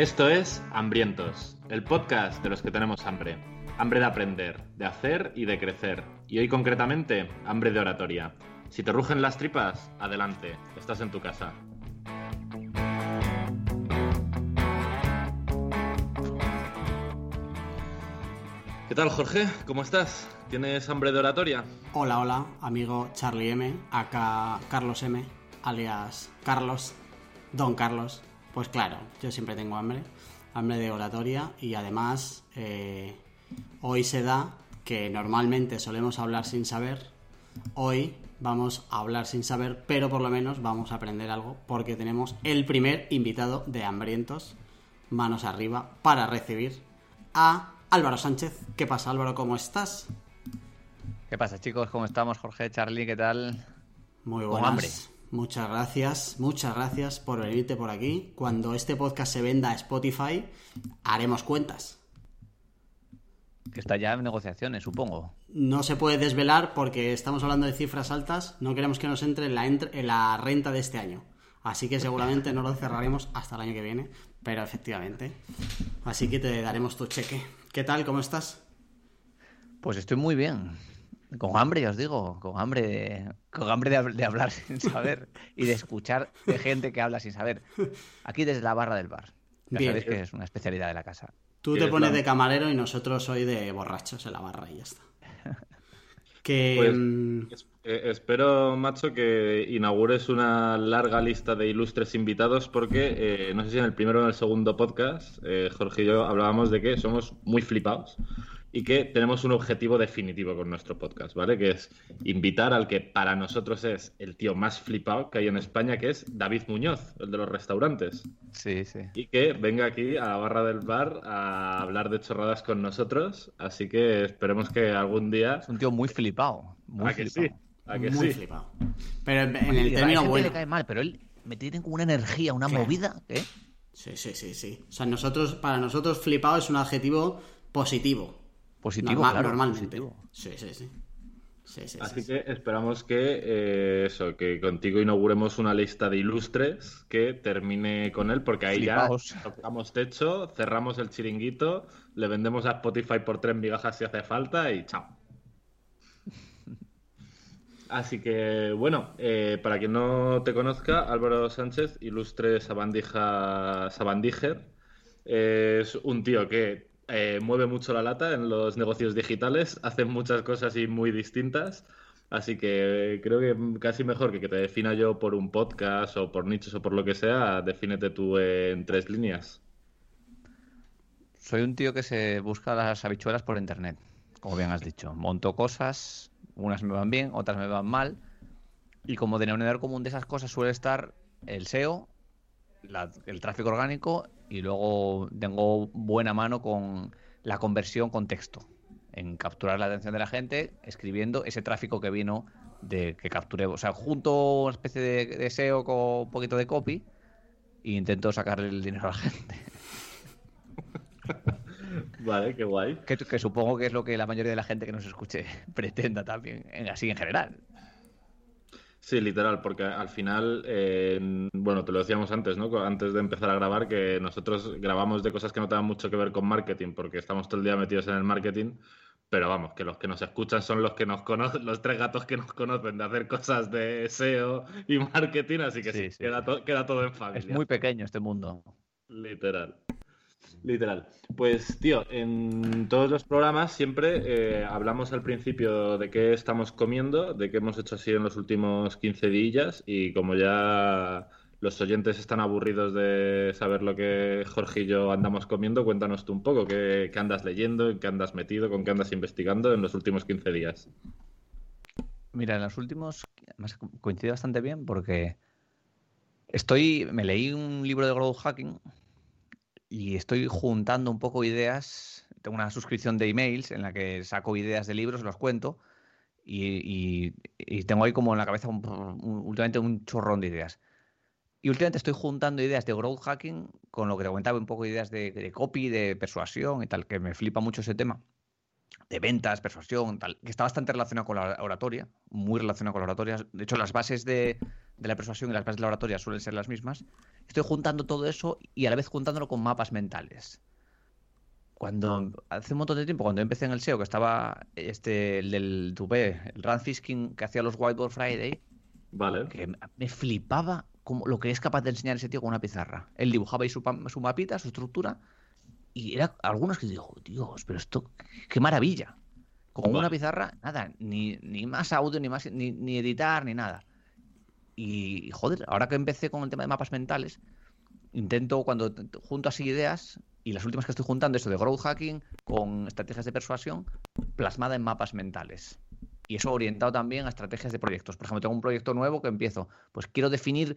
Esto es Hambrientos, el podcast de los que tenemos hambre. Hambre de aprender, de hacer y de crecer. Y hoy concretamente, hambre de oratoria. Si te rugen las tripas, adelante, estás en tu casa. ¿Qué tal, Jorge? ¿Cómo estás? ¿Tienes hambre de oratoria? Hola, hola, amigo Charlie M, acá Carlos M, alias Carlos, Don Carlos. Pues claro, yo siempre tengo hambre, hambre de oratoria y además eh, hoy se da que normalmente solemos hablar sin saber, hoy vamos a hablar sin saber, pero por lo menos vamos a aprender algo porque tenemos el primer invitado de Hambrientos, manos arriba, para recibir a Álvaro Sánchez. ¿Qué pasa Álvaro? ¿Cómo estás? ¿Qué pasa chicos? ¿Cómo estamos? Jorge, Charlie, ¿qué tal? Muy Con buenas. hambre. Muchas gracias, muchas gracias por venirte por aquí. Cuando este podcast se venda a Spotify, haremos cuentas. Que está ya en negociaciones, supongo. No se puede desvelar porque estamos hablando de cifras altas. No queremos que nos entre en la, en la renta de este año. Así que seguramente no lo cerraremos hasta el año que viene. Pero efectivamente. Así que te daremos tu cheque. ¿Qué tal? ¿Cómo estás? Pues estoy muy bien. Con hambre, ya os digo. Con hambre de, con hambre de, hab- de hablar sin saber y de escuchar de gente que habla sin saber. Aquí desde la barra del bar. Ya Bien. sabéis que es una especialidad de la casa. Tú ¿Qué te es pones de camarero y nosotros hoy de borrachos en la barra y ya está. Que. Pues, mm, eh, espero, macho, que inaugures una larga lista de ilustres invitados porque eh, no sé si en el primero o en el segundo podcast, eh, Jorge y yo hablábamos de que somos muy flipados y que tenemos un objetivo definitivo con nuestro podcast, ¿vale? Que es invitar al que para nosotros es el tío más flipado que hay en España, que es David Muñoz, el de los restaurantes. Sí, sí. Y que venga aquí a la barra del bar a hablar de chorradas con nosotros. Así que esperemos que algún día. Es un tío muy flipado. Muy ¿A que flipado. sí? ¿A que muy sí? flipado. Pero en, el término bueno. le cae mal, pero él me tiene como una energía, una movida. ¿eh? Sí, sí, sí, sí. O sea, nosotros, para nosotros flipado es un adjetivo positivo. Positivo, Normal- claro. normalmente. positivo. Sí, sí, sí. Sí, sí, Así sí, que esperamos que eh, eso, que contigo inauguremos una lista de ilustres que termine con él, porque ahí Flipaos. ya tocamos techo, cerramos el chiringuito, le vendemos a Spotify por tres migajas si hace falta y chao. Así que, bueno, eh, para quien no te conozca, Álvaro Sánchez, ilustre sabandija, sabandíger, es un tío que eh, mueve mucho la lata en los negocios digitales, hace muchas cosas y muy distintas, así que creo que casi mejor que que te defina yo por un podcast o por nichos o por lo que sea, defínete tú en tres líneas. Soy un tío que se busca las habichuelas por internet, como bien has dicho. Monto cosas, unas me van bien, otras me van mal. Y como denominador común de esas cosas suele estar el SEO, la- el tráfico orgánico y luego tengo buena mano con la conversión con texto, en capturar la atención de la gente escribiendo ese tráfico que vino de que capturé. O sea, junto una especie de, de SEO con un poquito de copy e intento sacarle el dinero a la gente. Vale, qué guay. Que, que supongo que es lo que la mayoría de la gente que nos escuche pretenda también, en- así en general. Sí, literal, porque al final, eh, bueno, te lo decíamos antes, ¿no? Antes de empezar a grabar, que nosotros grabamos de cosas que no tengan mucho que ver con marketing, porque estamos todo el día metidos en el marketing, pero vamos, que los que nos escuchan son los que nos conocen, los tres gatos que nos conocen de hacer cosas de SEO y marketing, así que sí, Sí, sí. Queda, to- queda todo en familia. Es muy pequeño este mundo. Literal. Literal. Pues, tío, en todos los programas siempre eh, hablamos al principio de qué estamos comiendo, de qué hemos hecho así en los últimos 15 días y como ya los oyentes están aburridos de saber lo que Jorge y yo andamos comiendo, cuéntanos tú un poco qué, andas leyendo, en qué andas metido, con qué andas investigando en los últimos 15 días. Mira, en los últimos, además co- coincide bastante bien porque estoy, me leí un libro de growth hacking y estoy juntando un poco ideas. Tengo una suscripción de emails en la que saco ideas de libros, los cuento y, y- y tengo ahí como en la cabeza un- un- últimamente un chorrón de ideas. Y últimamente estoy juntando ideas de growth hacking con lo que te comentaba, un poco ideas de, de copy, de persuasión y tal, que me flipa mucho ese tema. De ventas, persuasión, tal, que está bastante relacionado con la oratoria, muy relacionado con la oratoria. De hecho, las bases de, de la persuasión y las bases de la oratoria suelen ser las mismas, estoy juntando todo eso y a la vez juntándolo con mapas mentales. Cuando hace un montón de tiempo, cuando empecé en el SEO, que estaba este el del Tupé, el Rand Fisking que hacía los Whiteboard Friday, Vale. que me flipaba como lo que es capaz de enseñar ese tío con una pizarra. Él dibujaba ahí su, su mapita, su estructura, y era algunos que digo, Dios, pero esto, qué maravilla. Con Vale. una pizarra, nada, ni, ni más audio, ni más, ni, ni editar, ni nada. Y, joder, ahora que empecé con el tema de mapas mentales, intento cuando junto así ideas, y las últimas que estoy juntando, eso de growth hacking con estrategias de persuasión, plasmada en mapas mentales. Y eso orientado también a estrategias de proyectos. Por ejemplo, tengo un proyecto nuevo que empiezo, pues quiero definir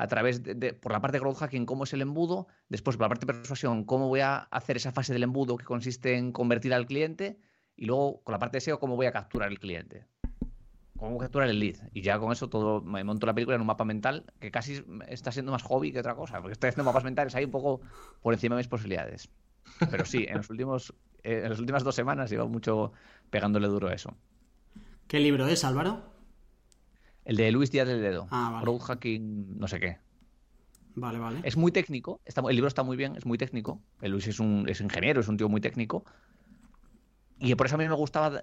a través de, por la parte de growth hacking cómo es el embudo, después por la parte de persuasión cómo voy a hacer esa fase del embudo que consiste en convertir al cliente y luego con la parte de SEO cómo voy a capturar el cliente. Cómo capturar el lead. Y ya con eso todo me monto la película en un mapa mental que casi está siendo más hobby que otra cosa, porque estoy haciendo mapas mentales ahí un poco por encima de mis posibilidades. Pero sí, en los últimos eh, en las últimas dos semanas llevo mucho pegándole duro a eso. ¿Qué libro es, Álvaro? El de Luis Díaz del Dedo. Ah, vale. Hacking, no sé qué. Vale, vale. Es muy técnico, está- el libro está muy bien, es muy técnico. El Luis es un es ingeniero, es un tío muy técnico. Y por eso a mí me gustaba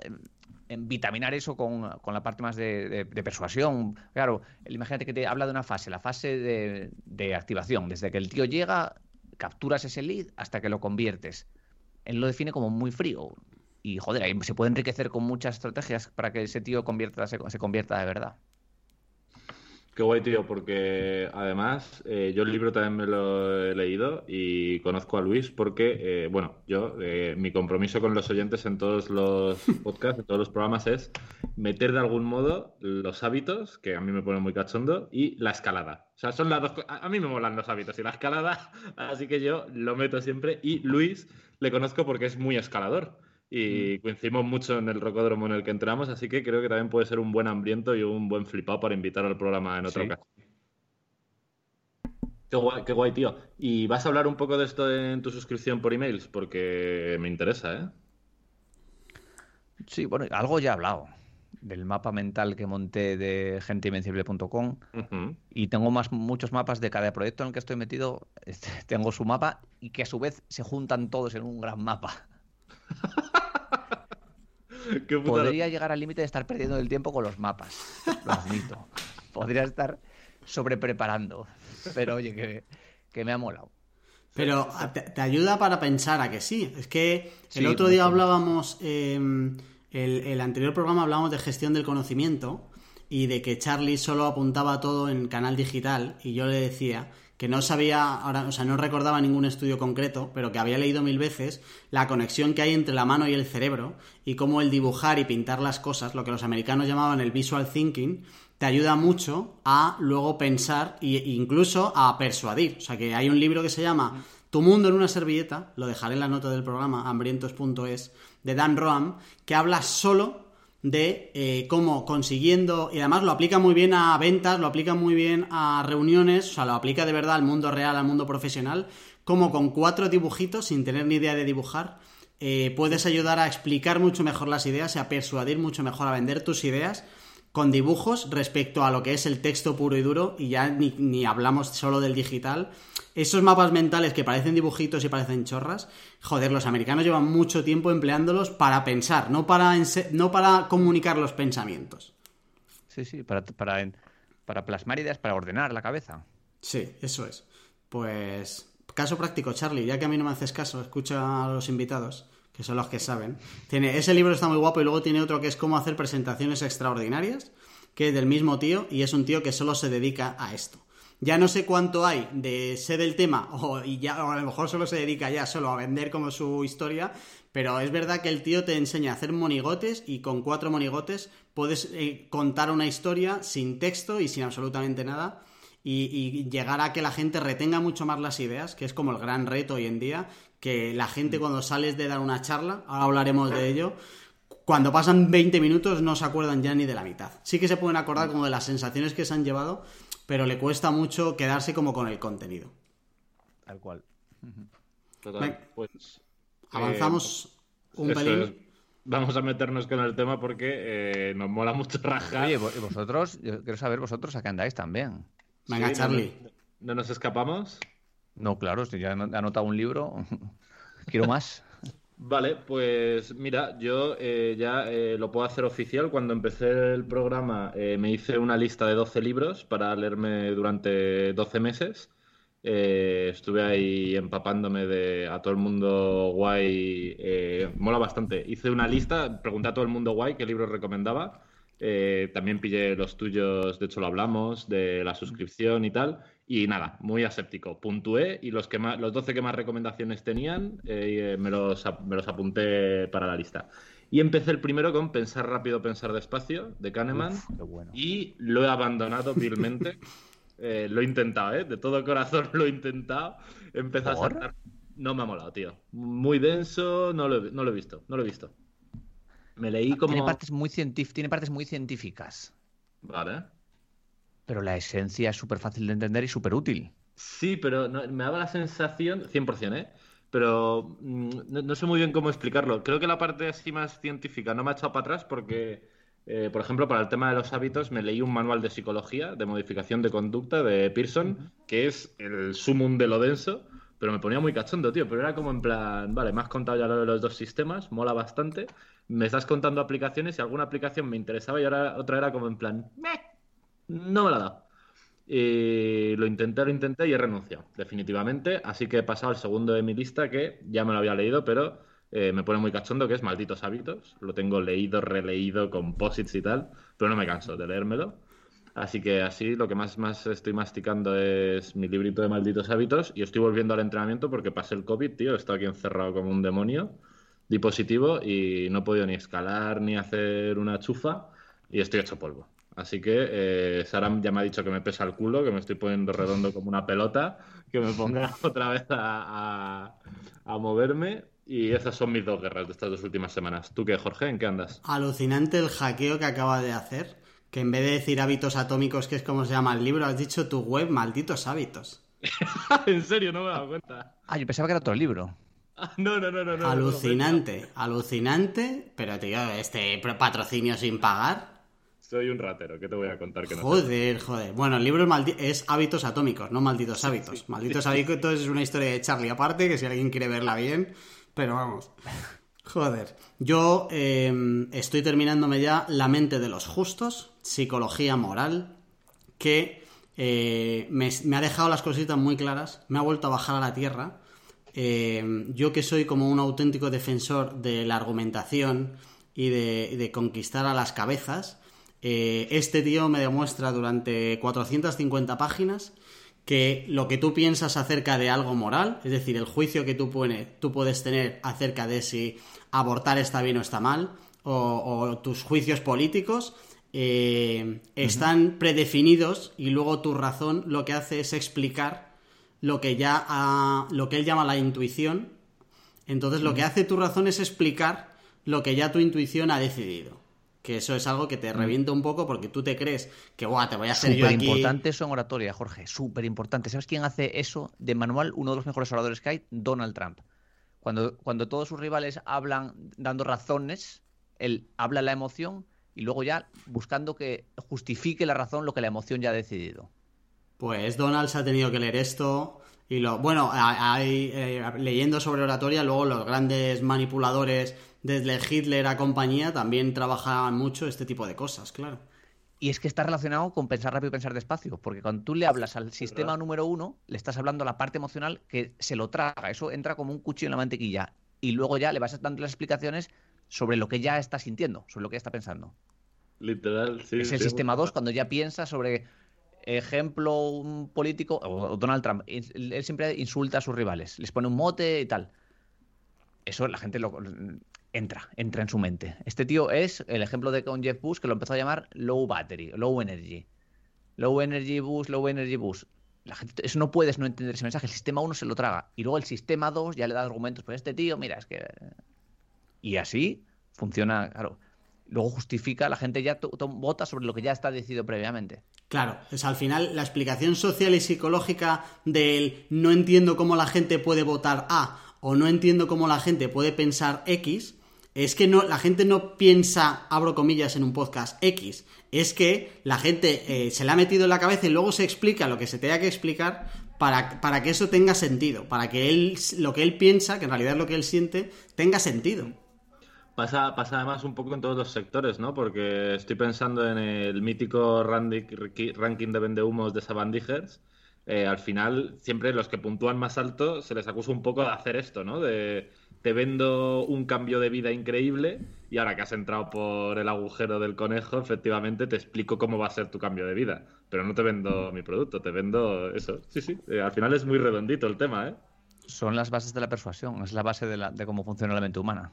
eh, vitaminar eso con, con la parte más de, de- de persuasión. Claro, el- imagínate que te habla de una fase, la fase de, de activación. Desde que el tío llega, capturas ese lead hasta que lo conviertes. Él lo define como muy frío. Y joder, ahí se puede enriquecer con muchas estrategias para que ese tío convierta, se, se convierta de verdad. Qué guay, tío, porque además eh, yo el libro también me lo he leído y conozco a Luis porque, eh, bueno, yo, eh, mi compromiso con los oyentes en todos los podcasts, en todos los programas es meter de algún modo los hábitos, que a mí me ponen muy cachondo, y la escalada. O sea, son las dos a mí me molan los hábitos y la escalada, así que yo lo meto siempre. Y Luis le conozco porque es muy escalador. Y coincidimos mucho en el rocódromo en el que entramos, así que creo que también puede ser un buen hambriento y un buen flipado para invitar al programa en otra Sí. ocasión. Qué guay, qué guay, tío. ¿Y vas a hablar un poco de esto en tu suscripción por emails? Porque me interesa, ¿eh? Sí, bueno, algo ya he hablado del mapa mental que monté de genteinvencible.com Ujú. y tengo más muchos mapas de cada proyecto en el que estoy metido. este, Tengo su mapa y que a su vez se juntan todos en un gran mapa. Qué puta Podría llegar al límite de estar perdiendo el tiempo con los mapas, lo admito. Podría estar sobrepreparando, pero oye, que, que me ha molado. Pero te, te ayuda para pensar a que sí. Es que el Sí, otro día hablábamos, eh, el, el anterior programa hablábamos de gestión del conocimiento y de que Charlie solo apuntaba todo en canal digital y yo le decía que no sabía, ahora, o sea, no recordaba ningún estudio concreto, pero que había leído mil veces la conexión que hay entre la mano y el cerebro y cómo el dibujar y pintar las cosas, lo que los americanos llamaban el visual thinking, te ayuda mucho a luego pensar e incluso a persuadir. O sea, que hay un libro que se llama Tu mundo en una servilleta, lo dejaré en la nota del programa, hambrientos.es, de Dan Roam, que habla solo de eh, cómo consiguiendo, y además lo aplica muy bien a ventas, lo aplica muy bien a reuniones, o sea, lo aplica de verdad al mundo real, al mundo profesional, como con cuatro dibujitos, sin tener ni idea de dibujar, eh, puedes ayudar a explicar mucho mejor las ideas y a persuadir mucho mejor a vender tus ideas con dibujos respecto a lo que es el texto puro y duro y ya ni, ni hablamos solo del digital. Esos mapas mentales que parecen dibujitos y parecen chorras, joder, los americanos llevan mucho tiempo empleándolos para pensar, no para, no para comunicar los pensamientos. Sí, sí, para, para, para plasmar ideas, para ordenar la cabeza. Sí, eso es. Pues, caso práctico, Charlie, ya que a mí no me haces caso, escucha a los invitados, que son los que saben. Tiene, ese libro está muy guapo y luego tiene otro que es cómo hacer presentaciones extraordinarias, que es del mismo tío y es un tío que solo se dedica a esto. Ya no sé cuánto hay de sé del tema o, ya, o a lo mejor solo se dedica ya solo a vender como su historia, pero es verdad que el tío te enseña a hacer monigotes y con cuatro monigotes puedes eh, contar una historia sin texto y sin absolutamente nada y llegar a que la gente retenga mucho más las ideas, que es como el gran reto hoy en día, que la gente cuando sales de dar una charla, ahora hablaremos de ello, cuando pasan 20 minutos no se acuerdan ya ni de la mitad. Sí que se pueden acordar como de las sensaciones que se han llevado, pero le cuesta mucho quedarse como con el contenido. Tal cual. Total. Pues Avanzamos un eso pelín. es. vamos a meternos con el tema porque eh, nos mola mucho rajar. Oye, y vosotros, yo quiero saber vosotros a qué andáis también. Venga, Charlie. No, nos escapamos? No, claro, si ya he anotado un libro, quiero más. Vale, pues mira, yo eh, ya eh, lo puedo hacer oficial. Cuando empecé el programa me hice una lista de 12 libros para leerme durante 12 meses. Eh, estuve ahí empapándome de a todo el mundo guay. Eh, mola bastante. Hice una lista, pregunté a todo el mundo guay qué libros recomendaba. Eh, también pillé los tuyos, de hecho lo hablamos, de la suscripción y tal. Y nada, muy aséptico. Puntué y los, que más, los 12 que más recomendaciones tenían me, los, me los apunté para la lista. Y empecé el primero con Pensar rápido, pensar despacio, de Kahneman. Y lo he abandonado vilmente. Eh, lo he intentado, ¿eh? De todo corazón lo he intentado. He a saltar. No me ha molado, tío. Muy denso, no lo, he, visto, no lo he visto. Me leí como... Tiene partes muy, tiene partes muy científicas. Vale. Pero la esencia es súper fácil de entender y súper útil. Sí, pero me daba la sensación, 100%, ¿eh? Pero mm, no, sé muy bien cómo explicarlo. Creo que la parte así más científica no me ha echado para atrás porque eh, por ejemplo, para el tema de los hábitos, me leí un manual de psicología, de modificación de conducta de Pearson, que es el sumum de lo denso, pero me ponía muy cachondo, tío. Pero era como en plan, vale, me has contado ya lo de los dos sistemas, mola bastante. Me estás contando aplicaciones y alguna aplicación me interesaba y ahora otra era como en plan, no me la da. Y lo intenté, lo intenté y he renunciado, definitivamente. Así que he pasado al segundo de mi lista que ya me lo había leído, pero eh, me pone muy cachondo, que es Malditos Hábitos. Lo tengo leído, releído, con posits y tal, pero no me canso de leérmelo. Así que así lo que más, más estoy masticando es mi librito de Malditos Hábitos y estoy volviendo al entrenamiento porque pasé el COVID, tío. He estado aquí encerrado como un demonio, di positivo y no he podido ni escalar ni hacer una chufa y estoy hecho polvo. Así que eh, Sara ya me ha dicho que me pesa el culo, que me estoy poniendo redondo como una pelota, que me ponga otra vez a, a moverme y esas son mis dos guerras de estas dos últimas semanas. ¿Tú qué, Jorge? ¿En qué andas? Alucinante el hackeo que acaba de hacer. Que en vez de decir hábitos atómicos, que es como se llama el libro, has dicho tu web malditos hábitos. en serio, no me he dado cuenta. Ah, yo pensaba que era otro libro. Ah, no, no, no, no. Alucinante, alucinante. Pero, tío, este patrocinio sin pagar. Soy un ratero, ¿qué te voy a contar que no Joder, joder. Bueno, el libro es, Hábitos Atómicos, no Malditos Hábitos. Malditos Hábitos es una historia de Charlie aparte, que si alguien quiere verla bien, pero vamos. Joder. Yo em, estoy terminándome ya La mente de los justos, psicología moral, que eh, me, ha dejado las cositas muy claras, me ha vuelto a bajar a la tierra. Em, yo que soy como un auténtico defensor de la argumentación y de, conquistar a las cabezas, eh, este tío me demuestra durante 450 páginas que lo que tú piensas acerca de algo moral, es decir, el juicio que tú, tú puedes tener acerca de si abortar está bien o está mal, o, tus juicios políticos, eh, están predefinidos y luego tu razón lo que hace es explicar lo que ya lo que él llama la intuición. Entonces lo que hace tu razón es explicar lo que ya tu intuición ha decidido que eso es algo que te mm. revienta un poco porque tú te crees que, guau, te voy a hacer yo aquí... importante eso en oratoria, Jorge, súper importante. ¿Sabes quién hace eso de manual? Uno de los mejores oradores que hay, Donald Trump. Cuando, cuando todos sus rivales hablan dando razones, él habla la emoción y luego ya buscando que justifique la razón lo que la emoción ya ha decidido. Pues Donald se ha tenido que leer esto y lo bueno, hay, eh, leyendo sobre oratoria, luego los grandes manipuladores desde Hitler a compañía también trabajaban mucho este tipo de cosas, claro. Y es que está relacionado con pensar rápido y pensar despacio, porque cuando tú le hablas al sistema número uno, le estás hablando a la parte emocional que se lo traga, eso entra como un cuchillo en la mantequilla, y luego ya le vas dando las explicaciones sobre lo que ya está sintiendo, sobre lo que ya está pensando. Literal, sí. Es el sistema 2 cuando ya piensa sobre, ejemplo, un político, o Donald Trump, él siempre insulta a sus rivales, les pone un mote y tal. Eso la gente lo, entra, entra en su mente. Este tío es el ejemplo de con Jeff Bush que lo empezó a llamar low battery, low energy. Low energy boost, low energy boost. La gente, eso no puedes no entender ese mensaje. El sistema 1 se lo traga. Y luego el sistema 2 ya le da argumentos. Pues este tío, mira, es que. Y así funciona, claro. Luego justifica, la gente ya vota sobre lo que ya está decidido previamente. Claro, es al final la explicación social y psicológica del no entiendo cómo la gente puede votar A o no entiendo cómo la gente puede pensar X es que no, la gente no piensa, abro comillas, en un podcast X. Es que la gente eh, se le ha metido en la cabeza y luego se explica lo que se tenga que explicar para, para que eso tenga sentido. Para que él, lo que él piensa, que en realidad es lo que él siente, tenga sentido. Pasa, pasa además un poco en todos los sectores, ¿no? Porque estoy pensando en el mítico ranking de vendehumos de Sabandijers. Eh, al final, siempre los que puntúan más alto se les acusa un poco de hacer esto, ¿no? De te vendo un cambio de vida increíble y ahora que has entrado por el agujero del conejo, efectivamente te explico cómo va a ser tu cambio de vida. Pero no te vendo mi producto, te vendo eso. Sí, sí, eh, al final es muy redondito el tema, ¿eh? Son las bases de la persuasión, es la base de, la, de cómo funciona la mente humana.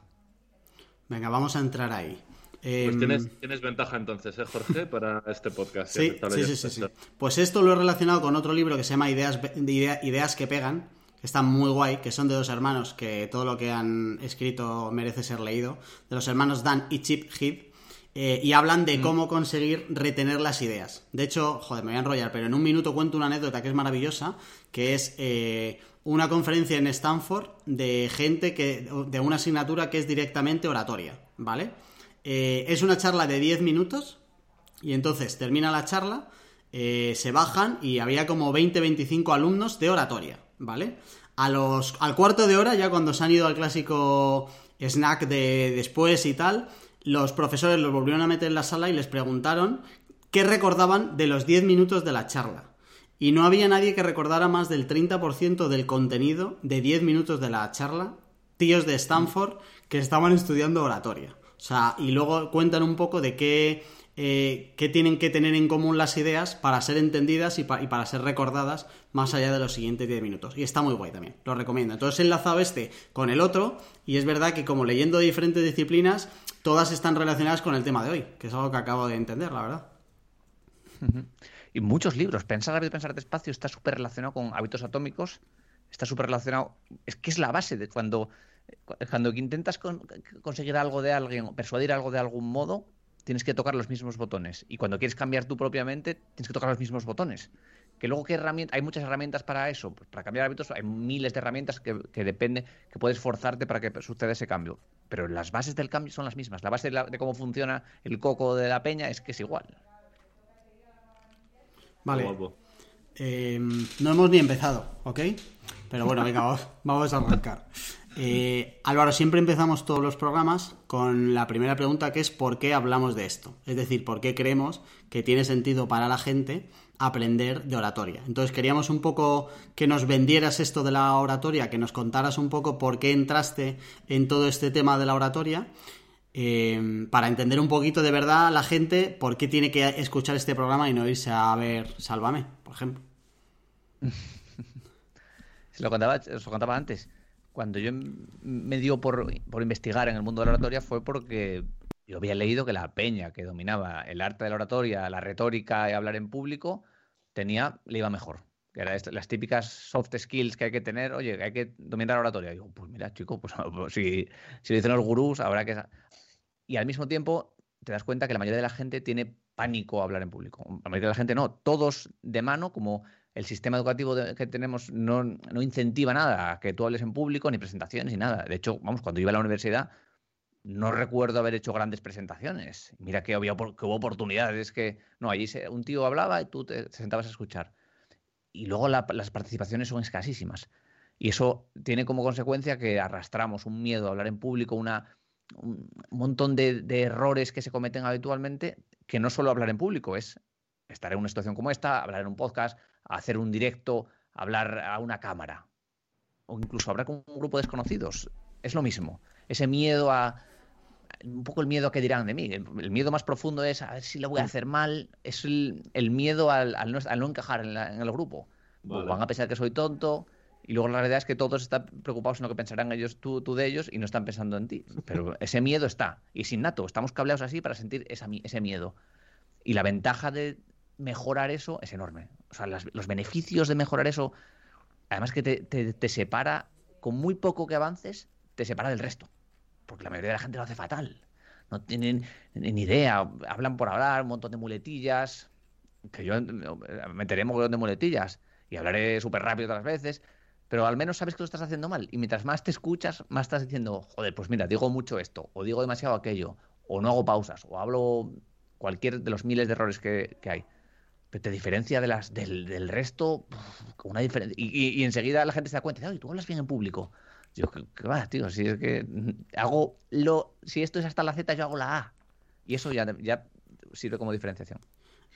Venga, vamos a entrar ahí. Pues tienes, em, ventaja entonces, ¿eh, Jorge, para este podcast. Sí, sí, sí, sí, Pues esto lo he relacionado con otro libro que se llama Ideas, Ideas que pegan, que está muy guay, que son de dos hermanos, que todo lo que han escrito merece ser leído, de los hermanos Dan y Chip Heath, eh, y hablan de mm. cómo conseguir retener las ideas. De hecho, joder, me voy a enrollar, pero en un minuto cuento una anécdota que es maravillosa, que es eh, una conferencia en Stanford de gente que de una asignatura que es directamente oratoria, ¿vale? Eh, es una charla de 10 minutos y entonces termina la charla, eh, se bajan y había como 20-25 alumnos de oratoria, ¿vale? A los, al cuarto de hora, ya cuando se han ido al clásico snack de después y tal, los profesores los volvieron a meter en la sala y les preguntaron qué recordaban de los 10 minutos de la charla. Y no había nadie que recordara más del 30% del contenido de 10 minutos de la charla, tíos de Stanford que estaban estudiando oratoria. O sea, y luego cuentan un poco de qué, eh, qué tienen que tener en común las ideas para ser entendidas y, para ser recordadas más allá de los siguientes 10 minutos. Y está muy guay también, lo recomiendo. Entonces he enlazado este con el otro y es verdad que como leyendo diferentes disciplinas, todas están relacionadas con el tema de hoy, que es algo que acabo de entender, la verdad. Y muchos libros. Pensar a pensar despacio está súper relacionado con hábitos atómicos, está súper relacionado, es que es la base de cuando cuando intentas conseguir algo de alguien, persuadir algo de algún modo, tienes que tocar los mismos botones. Y cuando quieres cambiar tú propiamente, tienes que tocar los mismos botones. Que luego, ¿qué herramienta? Hay muchas herramientas para eso. Pues para cambiar hábitos hay miles de herramientas que, depende, que puedes forzarte para que suceda ese cambio. Pero las bases del cambio son las mismas. La base de, cómo funciona el coco de la peña es que es igual. Vale. Eh, no hemos ni empezado, ¿ok? Pero bueno, venga, vamos a arrancar. Eh, Álvaro, siempre empezamos todos los programas con la primera pregunta que es ¿por qué hablamos de esto? Es decir, ¿por qué creemos que tiene sentido para la gente aprender de oratoria? Entonces queríamos un poco que nos vendieras esto de la oratoria, que nos contaras un poco por qué entraste en todo este tema de la oratoria, eh, para entender un poquito de verdad a la gente por qué tiene que escuchar este programa y no irse a ver Sálvame, por ejemplo. Se lo contaba, os lo contaba antes cuando yo me dio por, investigar en el mundo de la oratoria fue porque yo había leído que la peña que dominaba el arte de la oratoria, la retórica y hablar en público, tenía, le iba mejor. Que eran las típicas soft skills que hay que tener, oye, hay que dominar la oratoria. Y digo, pues mira, chico, pues, pues si, si lo dicen los gurús, habrá que... Y al mismo tiempo te das cuenta que la mayoría de la gente tiene pánico a hablar en público. La mayoría de la gente no, todos de mano, como el sistema educativo que tenemos no, incentiva nada a que tú hables en público, ni presentaciones, ni nada. De hecho, vamos, cuando iba a la universidad, no recuerdo haber hecho grandes presentaciones. Mira que, había, que hubo oportunidades que, no, allí un tío hablaba y tú te, sentabas a escuchar. Y luego las participaciones son escasísimas. Y eso tiene como consecuencia que arrastramos un miedo a hablar en público, una, un montón de, de errores que se cometen habitualmente, que no solo hablar en público, es estar en una situación como esta, hablar en un podcast, hacer un directo, hablar a una cámara o incluso hablar con un grupo de desconocidos. Es lo mismo. Ese miedo a. Un poco el miedo a que dirán de mí. El, miedo más profundo es a ver si lo voy a hacer mal. Es el, miedo al, no, encajar en, el grupo. Van a pensar que soy tonto. Y luego la realidad es que todos están preocupados en lo que pensarán ellos, tú, tú de ellos, y no están pensando en ti. Pero ese miedo está. Y es innato. Estamos cableados así para sentir ese miedo. Y la ventaja de mejorar eso es enorme. O sea, los beneficios de mejorar eso, además que te, separa, con muy poco que avances, te separa del resto. Porque la mayoría de la gente lo hace fatal. No tienen ni idea, hablan por hablar, un montón de muletillas. Que yo meteré montón de muletillas y hablaré súper rápido otras veces. pero al menos sabes que lo estás haciendo mal. Y mientras más te escuchas, más estás diciendo, joder, pues mira, digo mucho esto, o digo demasiado aquello, o no hago pausas, o hablo cualquier de los miles de errores que, hay. Pero te diferencia de las, del, resto, una diferencia. Y, enseguida la gente se da cuenta, oye, tú hablas bien en público. Yo, ¿qué, va, tío? Si es que hago lo. Si esto es hasta la Z, yo hago la A. Y eso ya, ya sirve como diferenciación.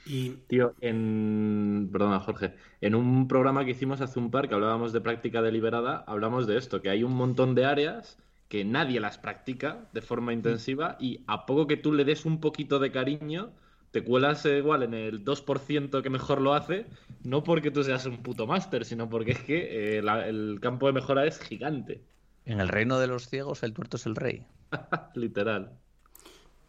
Y... Tío, en. Perdona, Jorge. En un programa que hicimos hace un par que hablábamos de práctica deliberada, hablamos de esto, que hay un montón de áreas que nadie las practica de forma intensiva y a poco que tú le des un poquito de cariño, te cuelas igual en el 2% que mejor lo hace, no porque tú seas un puto máster, sino porque es que eh, el campo de mejora es gigante. En el reino de los ciegos, el tuerto es el rey. Literal.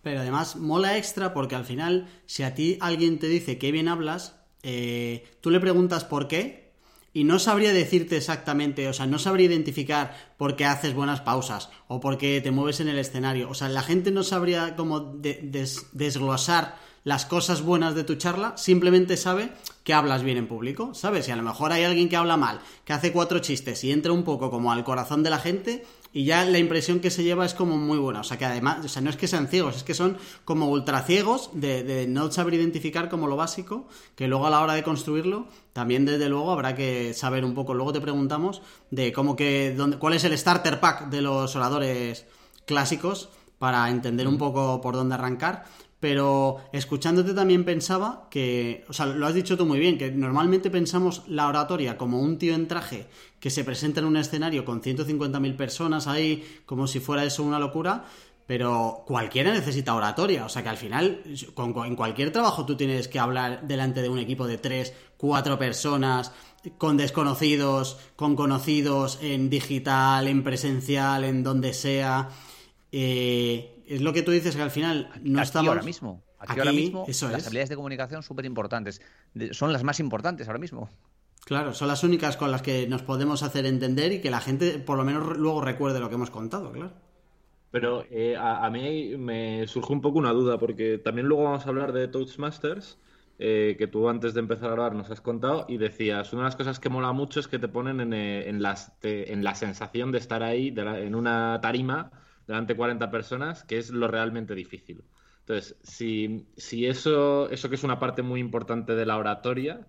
Pero además mola extra porque al final, si a ti alguien te dice que bien hablas, eh, tú le preguntas por qué y no sabría decirte exactamente, o sea, no sabría identificar por qué haces buenas pausas o por qué te mueves en el escenario. O sea, la gente no sabría cómo desglosar las cosas buenas de tu charla, simplemente sabe que hablas bien en público, ¿sabes? Y a lo mejor hay alguien que habla mal, que hace cuatro chistes y entra un poco como al corazón de la gente y ya la impresión que se lleva es como muy buena. O sea, que además, o sea, no es que sean ciegos, es que son como ultra ciegos de, de, no saber identificar como lo básico, que luego a la hora de construirlo, también desde luego habrá que saber un poco. Luego te preguntamos de cómo que, dónde, cuál es el starter pack de los oradores clásicos para entender un poco por dónde arrancar. Pero escuchándote también pensaba que, o sea, lo has dicho tú muy bien, que normalmente pensamos la oratoria como un tío en traje que se presenta en un escenario con 150.000 personas ahí, como si fuera eso una locura, pero cualquiera necesita oratoria, o sea que al final, en cualquier trabajo tú tienes que hablar delante de un equipo de 3, 4 personas, con desconocidos, con conocidos, en digital, en presencial, en donde sea. Eh, es lo que tú dices que al final no estamos... ahora mismo. Aquí, ahora mismo las habilidades de comunicación súper importantes. Son las más importantes ahora mismo. Claro, son las únicas con las que nos podemos hacer entender y que la gente por lo menos luego recuerde lo que hemos contado, claro. Pero eh, a, mí me surge un poco una duda, porque también luego vamos a hablar de Toastmasters, eh, que tú antes de empezar a grabar nos has contado, y decías, una de las cosas que mola mucho es que te ponen en, eh, las, en la sensación de estar ahí, en una tarima, delante de 40 personas, que es lo realmente difícil. Entonces, si, si eso, eso que es una parte muy importante de la oratoria,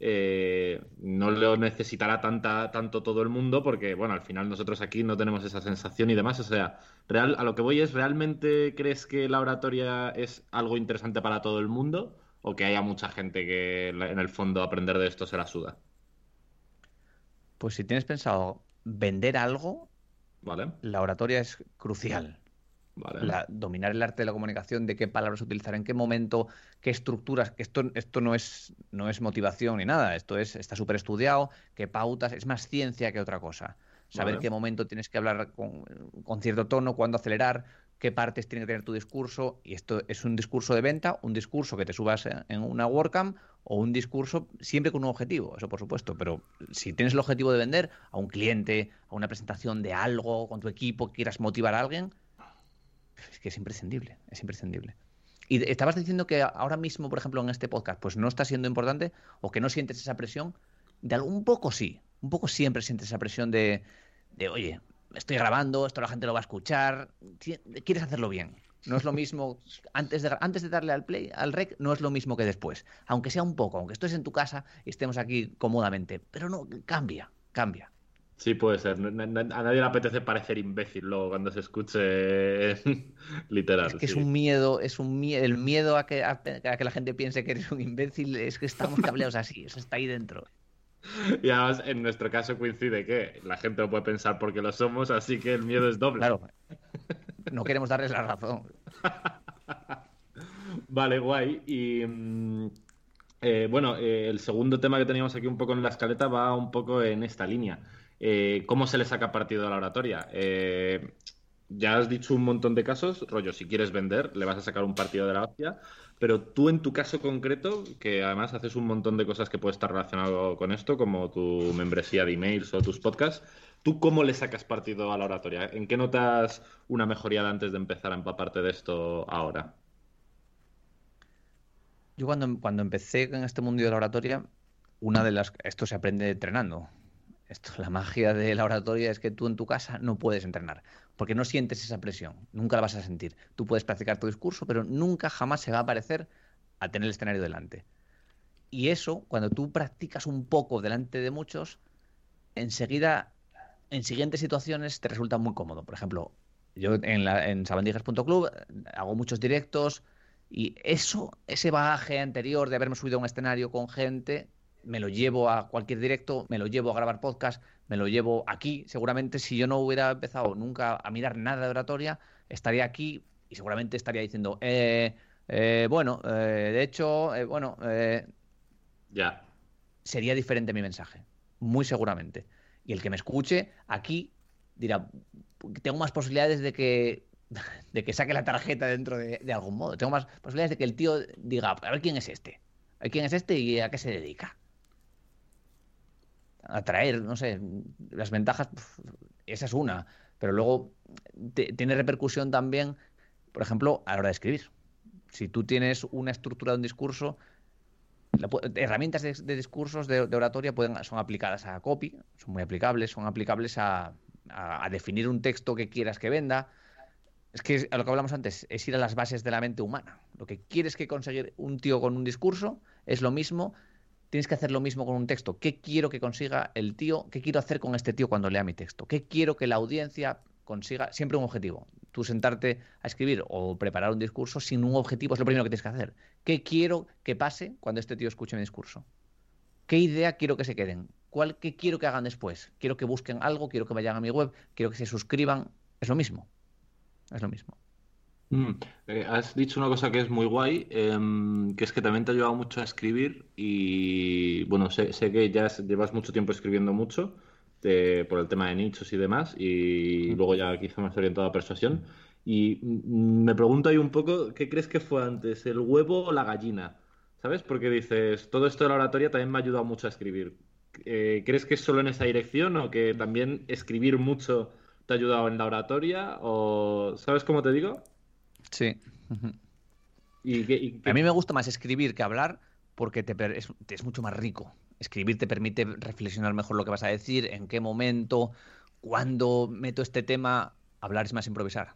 eh, no lo necesitará tanta, tanto todo el mundo, porque, bueno, al final nosotros aquí no tenemos esa sensación y demás. O sea, real, a lo que voy es, ¿realmente crees que la oratoria es algo interesante para todo el mundo? ¿O que haya mucha gente que en el fondo aprender de esto se la suda? Pues si tienes pensado vender algo, la oratoria es crucial. dominar el arte de la comunicación, de qué palabras utilizar, en qué momento, qué estructuras. Esto, esto no, es, no es motivación ni nada, esto es, está súper estudiado, qué pautas, es más ciencia que otra cosa. Saber qué momento tienes que hablar con, con cierto tono, cuándo acelerar, qué partes tiene que tener tu discurso. Y esto es un discurso de venta, un discurso que te subas en una WordCamp o un discurso siempre con un objetivo, eso por supuesto. Pero si tienes el objetivo de vender a un cliente, a una presentación de algo con tu equipo, quieras motivar a alguien, es que es imprescindible, es imprescindible. Y estabas diciendo que ahora mismo, por ejemplo, en este podcast, pues no está siendo importante o que no sientes esa presión. De un poco sí, un poco siempre sientes esa presión de, de oye, estoy grabando, esto la gente lo va a escuchar, quieres hacerlo bien. No es lo mismo, antes de, antes de darle al play, al rec, no es lo mismo que después. Aunque sea un poco, aunque estés en tu casa y estemos aquí cómodamente. Pero no, cambia, cambia. Sí, puede ser. A nadie le apetece parecer imbécil luego cuando se escuche literal. Es que es un miedo, es un miedo, el miedo a que, a que la gente piense que eres un imbécil, es que estamos cableados así, eso está ahí dentro. Y además, en nuestro caso coincide que la gente lo puede pensar porque lo somos, así que el miedo es doble. Claro. No queremos darles la razón. vale, guay. Y mm, eh, bueno, eh, el segundo tema que teníamos aquí un poco en la escaleta va un poco en esta línea. Eh, ¿Cómo se le saca partido a la oratoria? Ya has dicho un montón de casos, rollo, si quieres vender, le vas a sacar un partido de la hostia, pero tú en tu caso concreto, que además haces un montón de cosas que puede estar relacionado con esto, como tu membresía de emails o tus podcasts, ¿tú cómo le sacas partido a la oratoria? ¿En qué notas una mejoría antes de empezar a empaparte de esto ahora? Yo cuando, cuando empecé en este mundo de la oratoria, una de las... Esto se aprende entrenando. Esto, la magia de la oratoria es que tú en tu casa no puedes entrenar, porque no sientes esa presión, nunca la vas a sentir. Tú puedes practicar tu discurso, pero nunca jamás se va a parecer a tener el escenario delante. Y eso, cuando tú practicas un poco delante de muchos, enseguida, en siguientes situaciones, te resulta muy cómodo. Por ejemplo, yo en, la, en sabandijas.club hago muchos directos y eso, ese bagaje anterior de haberme subido a un escenario con gente, me lo llevo a cualquier directo, me lo llevo a grabar podcast, me lo llevo aquí. Seguramente si yo no hubiera empezado nunca a mirar nada de oratoria, estaría aquí y seguramente estaría diciendo, eh, eh, bueno, eh, de hecho, bueno, ya. Sería diferente mi mensaje, muy seguramente. Y el que me escuche aquí dirá, tengo más posibilidades de que, de que saque la tarjeta dentro de, de algún modo. Tengo más posibilidades de que el tío diga, a ver quién es este. A ver quién es este y a qué se dedica atraer, no sé, las ventajas, esa es una, pero luego tiene repercusión también, por ejemplo, a la hora de escribir. Si tú tienes una estructura de un discurso, herramientas de, discursos de, oratoria pueden, son aplicadas a copy, son muy aplicables, son aplicables a, a, definir un texto que quieras que venda. Es que a lo que hablamos antes es ir a las bases de la mente humana. Lo que quieres que conseguir un tío con un discurso es lo mismo tienes que hacer lo mismo con un texto. ¿Qué quiero que consiga el tío? ¿Qué quiero hacer con este tío cuando lea mi texto? ¿Qué quiero que la audiencia consiga? Siempre un objetivo. Tú sentarte a escribir o preparar un discurso sin un objetivo es lo primero que tienes que hacer. ¿Qué quiero que pase cuando este tío escuche mi discurso? ¿Qué idea quiero que se queden? ¿Cuál, ¿Qué quiero que hagan después? ¿Quiero que busquen algo? ¿Quiero que vayan a mi web? ¿Quiero que se suscriban? Es lo mismo. Es lo mismo. Mm, eh, has dicho una cosa que es muy guay, em, que es que también te ha ayudado mucho a escribir y bueno, sé, que ya llevas mucho tiempo escribiendo mucho por el tema de nichos y demás y luego ya quizá más orientado a persuasión. Y mm, me pregunto ahí un poco, ¿qué crees que fue antes, el huevo o la gallina? ¿Sabes? Porque dices, todo esto de la oratoria también me ha ayudado mucho a escribir. Eh, ¿Crees que es solo en esa dirección o que también escribir mucho te ha ayudado en la oratoria? ¿O sabes cómo te digo? Sí. A mí me gusta más escribir que hablar porque te, es, mucho más rico. Escribir te permite reflexionar mejor lo que vas a decir, en qué momento, cuándo meto este tema. Hablar es más improvisar.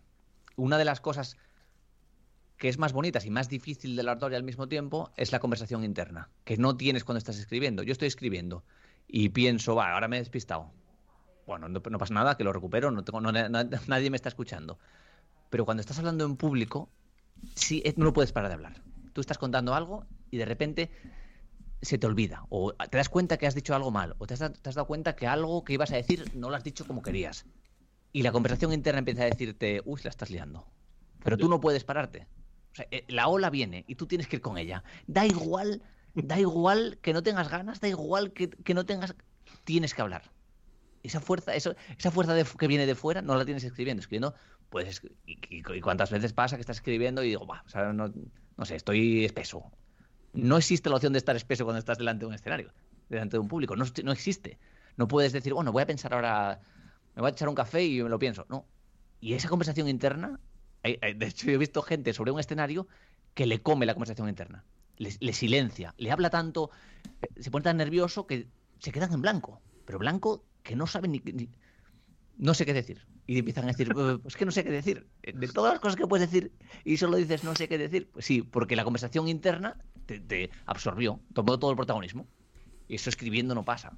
Una de las cosas que es más bonitas y más difícil de la oratoria al mismo tiempo es la conversación interna, que no tienes cuando estás escribiendo. Yo estoy escribiendo y pienso, va, ahora me he despistado. Bueno, no, pasa nada, que lo recupero, no tengo, nadie me está escuchando. Pero cuando estás hablando en público, sí, eh, no puedes parar de hablar. Tú estás contando algo y de repente se te olvida. O te das cuenta que has dicho algo mal. O te has, dado cuenta que algo que ibas a decir no lo has dicho como querías. Y la conversación interna empieza a decirte, uy, la estás liando. Pero tú no puedes pararte. Eh, la ola viene y tú tienes que ir con ella. Da igual, da igual que no tengas ganas, da igual que, no tengas... Tienes que hablar. Esa fuerza, eso, esa fuerza que viene de fuera no la tienes escribiendo. Escribiendo pues y, cuántas veces pasa que estás escribiendo y digo, no, sé, estoy espeso. No existe la opción de estar espeso cuando estás delante de un escenario, delante de un público. No, no existe. No puedes decir, bueno, voy a pensar ahora, me voy a echar un café y me lo pienso. No. Y esa conversación interna, de hecho, yo he visto gente sobre un escenario que le come la conversación interna. Le, silencia, le habla tanto, se pone tan nervioso que se quedan en blanco. Pero blanco que no saben ni, no sé qué decir. Y empiezan a decir, pues que no sé qué decir. De todas las cosas que puedes decir y solo dices no sé qué decir, pues sí, porque la conversación interna te, absorbió, tomó todo el protagonismo. Y eso escribiendo no pasa.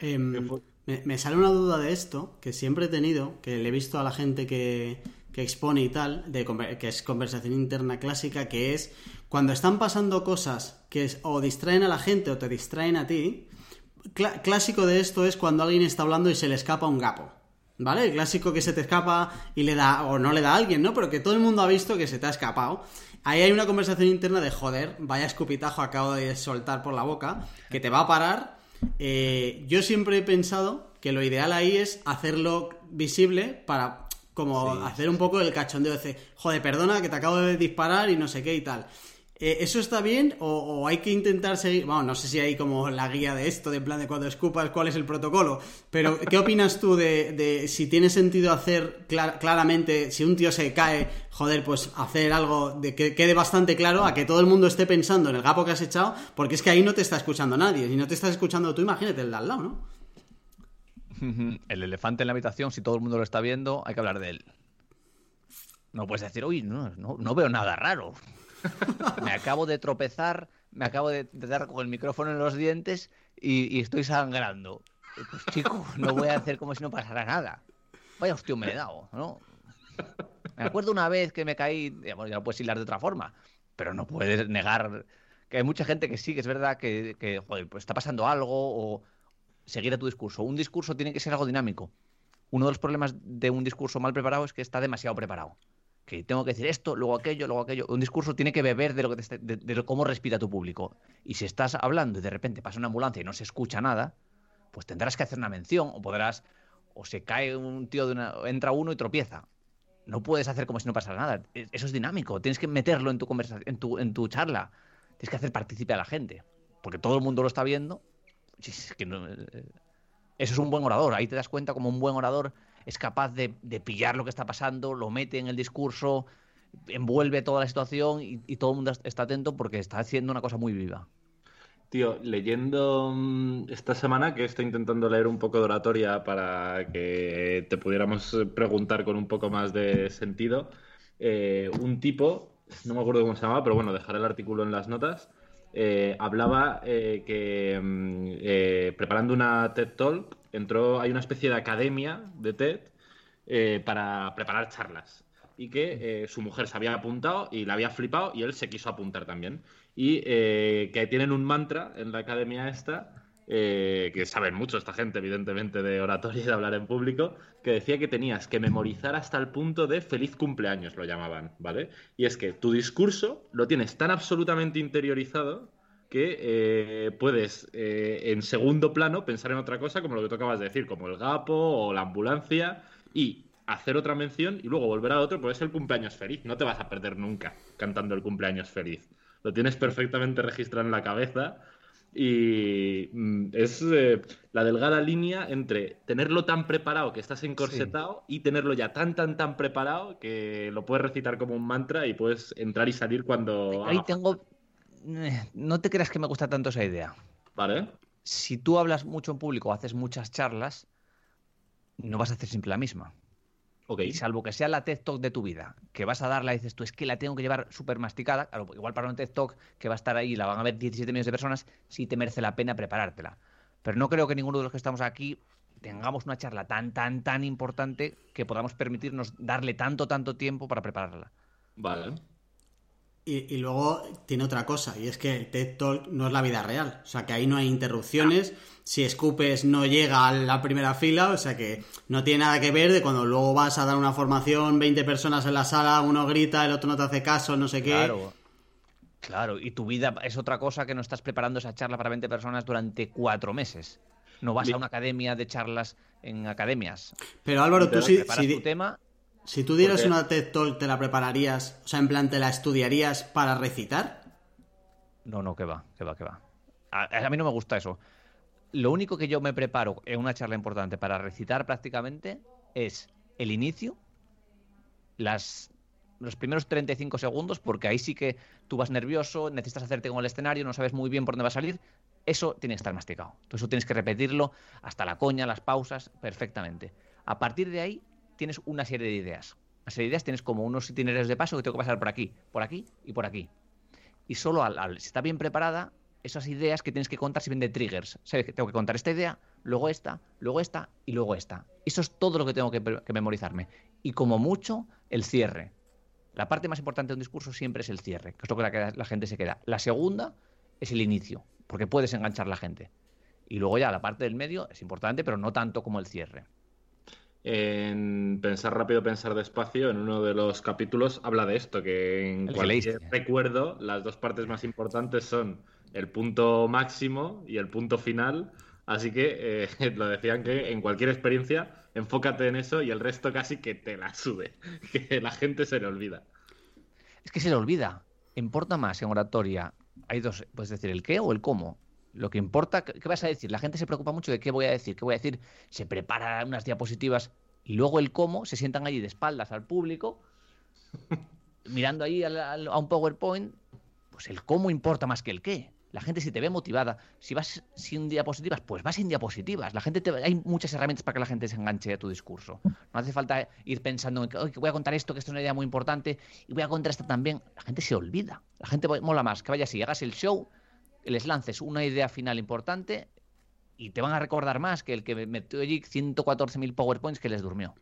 Em, me, sale una duda de esto, que siempre he tenido, que le he visto a la gente que, que expone y tal, de, que es conversación interna clásica, que es cuando están pasando cosas que o distraen a la gente o te distraen a ti, clásico de esto es cuando alguien está hablando y se le escapa un gapo. ¿Vale? El clásico que se te escapa y le da, o no le da a alguien, ¿no? Pero que todo el mundo ha visto que se te ha escapado. Ahí hay una conversación interna de joder, vaya escupitajo acabo de soltar por la boca, que te va a parar. Eh, yo siempre he pensado que lo ideal ahí es hacerlo visible para como hacer un poco el cachondeo de, joder, perdona que te acabo de disparar y no sé qué y tal. Eh, ¿Eso está bien o, hay que intentar seguir? Bueno, no sé si hay como la guía de esto, de plan de cuando escupas cuál es el protocolo, pero ¿qué opinas tú de, si tiene sentido hacer claramente, si un tío se cae, joder, pues hacer algo de que quede bastante claro a que todo el mundo esté pensando en el gapo que has echado, porque es que ahí no te está escuchando nadie, si no te estás escuchando tú, imagínate el de al lado, ¿no? El elefante en la habitación, si todo el mundo lo está viendo, hay que hablar de él. No puedes decir, uy, no, no, veo nada raro. Me acabo de tropezar, me acabo de, dar con el micrófono en los dientes y, estoy sangrando. Pues chico, no voy a hacer como si no pasara nada. Vaya hostia, me he dado, ¿no? Me acuerdo una vez que me caí, bueno, ya lo puedes hilar de otra forma, pero no puedes negar que hay mucha gente que sí, que es verdad que, que joder, pues está pasando algo o seguir a tu discurso. Un discurso tiene que ser algo dinámico. Uno de los problemas de un discurso mal preparado es que está demasiado preparado que tengo que decir esto, luego aquello, luego aquello. Un discurso tiene que beber de lo que de, cómo respira tu público. Y si estás hablando y de repente pasa una ambulancia y no se escucha nada, pues tendrás que hacer una mención o podrás o se cae un tío de una entra uno y tropieza. No puedes hacer como si no pasara nada. E, eso es dinámico. Tienes que meterlo en tu conversación, en tu, en tu charla. Tienes que hacer partícipe a la gente, porque todo el mundo lo está viendo. Eh, eso es un buen orador. Ahí te das cuenta como un buen orador es capaz de, pillar lo que está pasando, lo mete en el discurso, envuelve toda la situación y, todo el mundo está atento porque está haciendo una cosa muy viva. Tío, leyendo mm, esta semana que estoy intentando leer un poco de oratoria para que te pudiéramos preguntar con un poco más de sentido, eh, un tipo, no me acuerdo cómo se llamaba, pero bueno, dejaré el artículo en las notas, eh, hablaba eh, que mm, preparando una TED Talk entró, hay una especie de academia de TED eh, para preparar charlas y que eh, su mujer se había apuntado y la había flipado y él se quiso apuntar también. Y eh, que tienen un mantra en la academia esta, que saben mucho esta gente, evidentemente, de oratoria y de hablar en público, que decía que tenías que memorizar hasta el punto de feliz cumpleaños, lo llamaban, ¿vale? Y es que tu discurso lo tienes tan absolutamente interiorizado que eh, puedes eh, en segundo plano pensar en otra cosa, como lo que tú acabas de decir, como el gapo o la ambulancia, y hacer otra mención y luego volver a otro, pues es el cumpleaños feliz. No te vas a perder nunca cantando el cumpleaños feliz. Lo tienes perfectamente registrado en la cabeza y mm, es eh, la delgada línea entre tenerlo tan preparado que estás encorsetado y tenerlo ya tan, tan, tan preparado que lo puedes recitar como un mantra y puedes entrar y salir cuando... Ahí tengo, no te creas que me gusta tanto esa idea. Vale. Si tú hablas mucho en público o haces muchas charlas, no vas a hacer siempre la misma. Ok. salvo que sea la TED Talk de tu vida, que vas a darla y dices tú, es que la tengo que llevar súper masticada. igual para un TED Talk que va a estar ahí y la van a ver 17 millones de personas, sí te merece la pena preparártela. Pero no creo que ninguno de los que estamos aquí tengamos una charla tan, tan, tan importante que podamos permitirnos darle tanto, tanto tiempo para prepararla. Vale. Y, luego tiene otra cosa, y es que el TED Talk no es la vida real. O sea, que ahí no hay interrupciones. Si escupes, no llega a la primera fila. O sea, que no tiene nada que ver de cuando luego vas a dar una formación, 20 personas en la sala, uno grita, el otro no te hace caso, no sé qué. Claro. Claro, y tu vida es otra cosa que no estás preparando esa charla para 20 personas durante cuatro meses. No vas a una academia de charlas en academias. Pero Álvaro, tú sí, si, tema si tú dieras una TED Talk, ¿te la prepararías? O sea, en plan, ¿te la estudiarías para recitar? No, no, que va, que va, que va. A, mí no me gusta eso. Lo único que yo me preparo en una charla importante para recitar prácticamente es el inicio, las, los primeros 35 segundos, porque ahí sí que tú vas nervioso, necesitas hacerte con el escenario, no sabes muy bien por dónde va a salir. Eso tiene que estar masticado. Tú eso tienes que repetirlo hasta la coña, las pausas, perfectamente. A partir de ahí tienes una serie de ideas. Una serie de ideas tienes como unos itinerarios de paso que tengo que pasar por aquí, por aquí y por aquí. Y solo al, si está bien preparada, esas ideas que tienes que contar si de triggers. Tengo que contar esta idea, luego esta, luego esta y luego esta. Eso es todo lo que tengo que, memorizarme. Y como mucho, el cierre. La parte más importante de un discurso siempre es el cierre, que es lo que la, gente se queda. La segunda es el inicio, porque puedes enganchar la gente. Y luego ya la parte del medio es importante, pero no tanto como el cierre en Pensar rápido, pensar despacio, en uno de los capítulos habla de esto, que en cualquier recuerdo las dos partes más importantes son el punto máximo y el punto final. Así que eh, lo decían que en cualquier experiencia enfócate en eso y el resto casi que te la sube, que la gente se le olvida. Es que se le olvida. Importa más en oratoria. Hay dos, puedes decir el qué o el cómo. Lo que importa, ¿qué vas a decir? La gente se preocupa mucho de qué voy a decir, qué voy a decir. Se prepara unas diapositivas y luego el cómo, se sientan allí de espaldas al público, mirando ahí a un PowerPoint. Pues el cómo importa más que el qué. La gente si te ve motivada, si vas sin diapositivas, pues vas sin diapositivas. La gente te, hay muchas herramientas para que la gente se enganche a tu discurso. No hace falta ir pensando en que, voy a contar esto, que esto es una idea muy importante, y voy a contar esto también. La gente se olvida. La gente mola más que vayas y hagas el show, les lances una idea final importante y te van a recordar más que el que metió allí 114.000 PowerPoints que les durmió.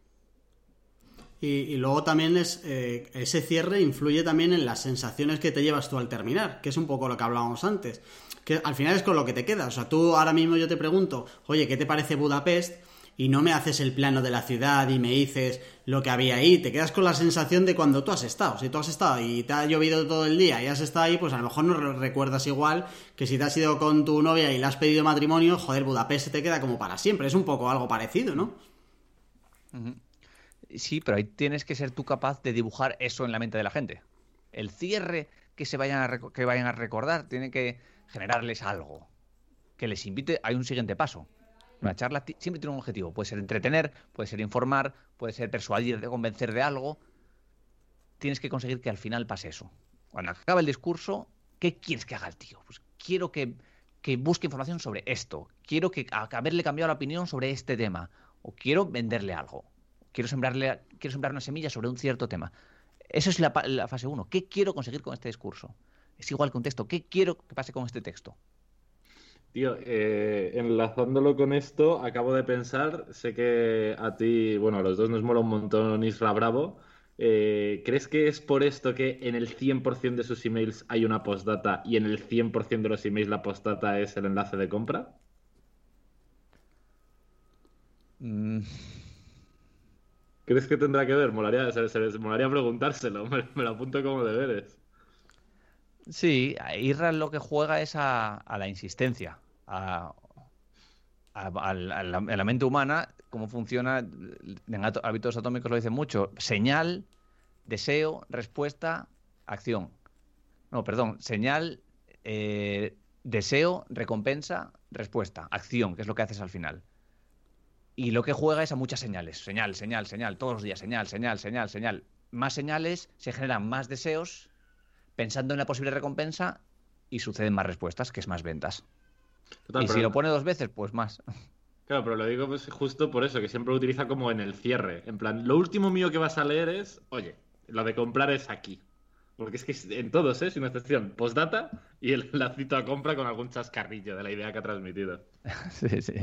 Y, luego también es eh, ese cierre influye también en las sensaciones que te llevas tú al terminar, que es un poco lo que hablábamos antes. Que al final es con lo que te queda. O sea, tú ahora mismo yo te pregunto, oye, ¿qué te parece Budapest? Y no me haces el plano de la ciudad y me dices lo que había ahí. Te quedas con la sensación de cuando tú has estado. Si tú has estado y te ha llovido todo el día y has estado ahí, pues a lo mejor no recuerdas igual que si te has ido con tu novia y le has pedido matrimonio, joder, Budapest te queda como para siempre. Es un poco algo parecido, ¿no? Sí, pero ahí tienes que ser tú capaz de dibujar eso en la mente de la gente. El cierre que se vayan a, que vayan a recordar tiene que generarles algo. Que les invite, hay un siguiente paso. Una charla siempre tiene un objetivo. Puede ser entretener, puede ser informar, puede ser persuadir, de convencer de algo. Tienes que conseguir que al final pase eso. Cuando acaba el discurso, ¿qué quieres que haga el tío? Pues quiero que, que busque información sobre esto. Quiero que haberle cambiado la opinión sobre este tema. O quiero venderle algo quiero sembrarle, quiero sembrar una semilla sobre un cierto tema. Esa es la, fase 1. ¿Qué quiero conseguir con este discurso? Es igual que un texto. ¿Qué quiero que pase con este texto? Tío, eh, enlazándolo con esto, acabo de pensar, sé que a ti, bueno, a los dos nos mola un montón Isra Bravo. Eh, ¿Crees que es por esto que en el 100% de sus emails hay una postdata y en el 100% de los emails la postdata es el enlace de compra? Mm, ¿Crees que tendrá que ver? Molaría, molaría preguntárselo, me, lo apunto como deberes. Sí, Irra lo que juega es a, la insistencia, a, la, mente humana, cómo funciona, en hábitos atómicos lo dicen mucho, señal, deseo, respuesta, acción. No, perdón, señal, eh, deseo, recompensa, respuesta, acción, que es lo que haces al final. Y lo que juega es a muchas señales. Señal, señal, señal, todos los días, señal, señal, señal, señal. Más señales, se generan más deseos, pensando en la posible recompensa, y suceden más respuestas, que es más ventas. y si lo pone dos veces, pues más. Claro, pero lo digo pues justo por eso, que siempre lo utiliza como en el cierre. En plan, lo último mío que vas a leer es, oye, lo de comprar es aquí. Porque es que en todos, ¿eh? Sin excepción. Postdata y el lacito a compra con algún chascarrillo de la idea que ha transmitido. sí, sí.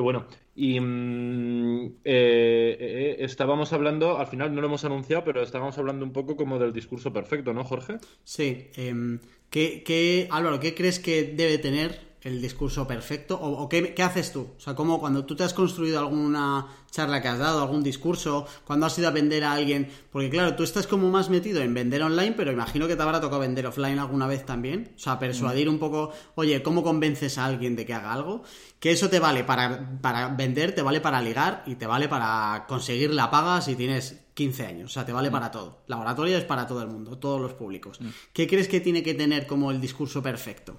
Qué bueno. Y mm, eh, eh, estábamos hablando, al final no lo hemos anunciado, pero estábamos hablando un poco como del discurso perfecto, ¿no, Jorge? Sí. Em, ¿qué, Álvaro, ¿qué crees que debe tener el discurso perfecto? ¿O, qué, haces tú? O sea, como cuando tú te has construido alguna charla que has dado, algún discurso, cuando has ido a vender a alguien, porque claro, tú estás como más metido en vender online, pero imagino que te habrá tocado vender offline alguna vez también. O sea, persuadir un poco, oye, ¿cómo convences a alguien de que haga algo? Que eso te vale para, para vender, te vale para ligar y te vale para conseguir la paga si tienes 15 años. O sea, te vale para todo. La oratoria es para todo el mundo, todos los públicos. ¿Qué crees que tiene que tener como el discurso perfecto?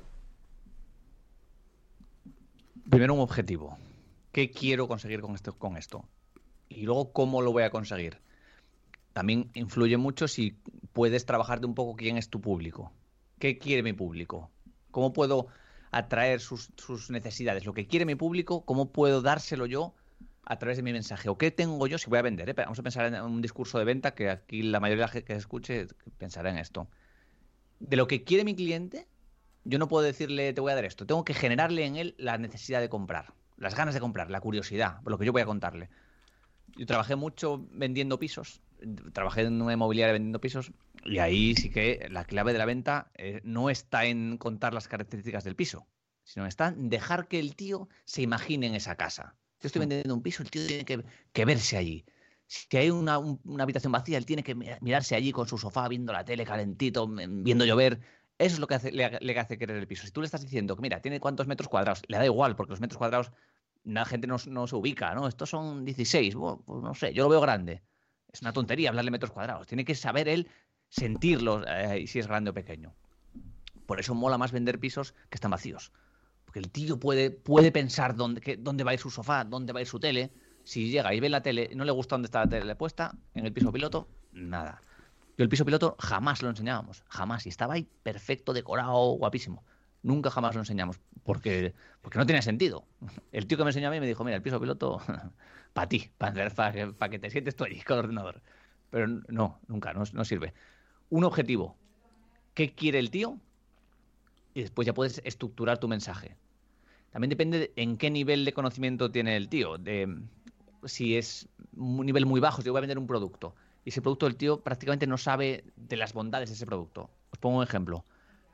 Primero un objetivo. ¿Qué quiero conseguir con esto, con esto? Y luego, ¿cómo lo voy a conseguir? También influye mucho si puedes trabajar de un poco quién es tu público. ¿Qué quiere mi público? ¿Cómo puedo atraer sus, necesidades? Lo que quiere mi público, ¿cómo puedo dárselo yo a través de mi mensaje? ¿O qué tengo yo si voy a vender? Eh? Vamos a pensar en un discurso de venta que aquí la mayoría de la gente que escuche pensará en esto. De lo que quiere mi cliente, yo no puedo decirle te voy a dar esto, tengo que generarle en él la necesidad de comprar, las ganas de comprar, la curiosidad, por lo que yo voy a contarle. Yo trabajé mucho vendiendo pisos, trabajé en una inmobiliaria vendiendo pisos y ahí sí que la clave de la venta eh, no está en contar las características del piso, sino está en dejar que el tío se imagine en esa casa. Yo estoy mm. vendiendo un piso, el tío tiene que, verse allí. Si hay una, una, habitación vacía, él tiene que mirarse allí con su sofá, viendo la tele calentito, viendo llover. Eso es lo que hace, le, hace querer el piso. Si tú le estás diciendo que, mira, tiene cuántos metros cuadrados, le da igual, porque los metros cuadrados la gente no, se ubica, ¿no? Estos son 16, pues no sé, yo lo veo grande. Es una tontería hablarle metros cuadrados. Tiene que saber él sentirlo eh, si es grande o pequeño. Por eso mola más vender pisos que están vacíos. Porque el tío puede, puede pensar dónde, dónde va a ir su sofá, dónde va a ir su tele. Si llega y ve la tele y no le gusta dónde está la tele puesta, en el piso piloto, nada El piso piloto jamás lo enseñábamos, jamás. Y estaba ahí perfecto, decorado, guapísimo. Nunca jamás lo enseñamos, porque, porque no tenía sentido. El tío que me enseñó a mí me dijo, mira, el piso piloto, para ti, para, para, que te sientes tú allí con el ordenador. Pero no, nunca, no, no sirve. Un objetivo. ¿Qué quiere el tío? Y después ya puedes estructurar tu mensaje. También depende de en qué nivel de conocimiento tiene el tío. De, si es un nivel muy bajo, si yo voy a vender un producto y ese producto el tío prácticamente no sabe de las bondades de ese producto. Os pongo un ejemplo.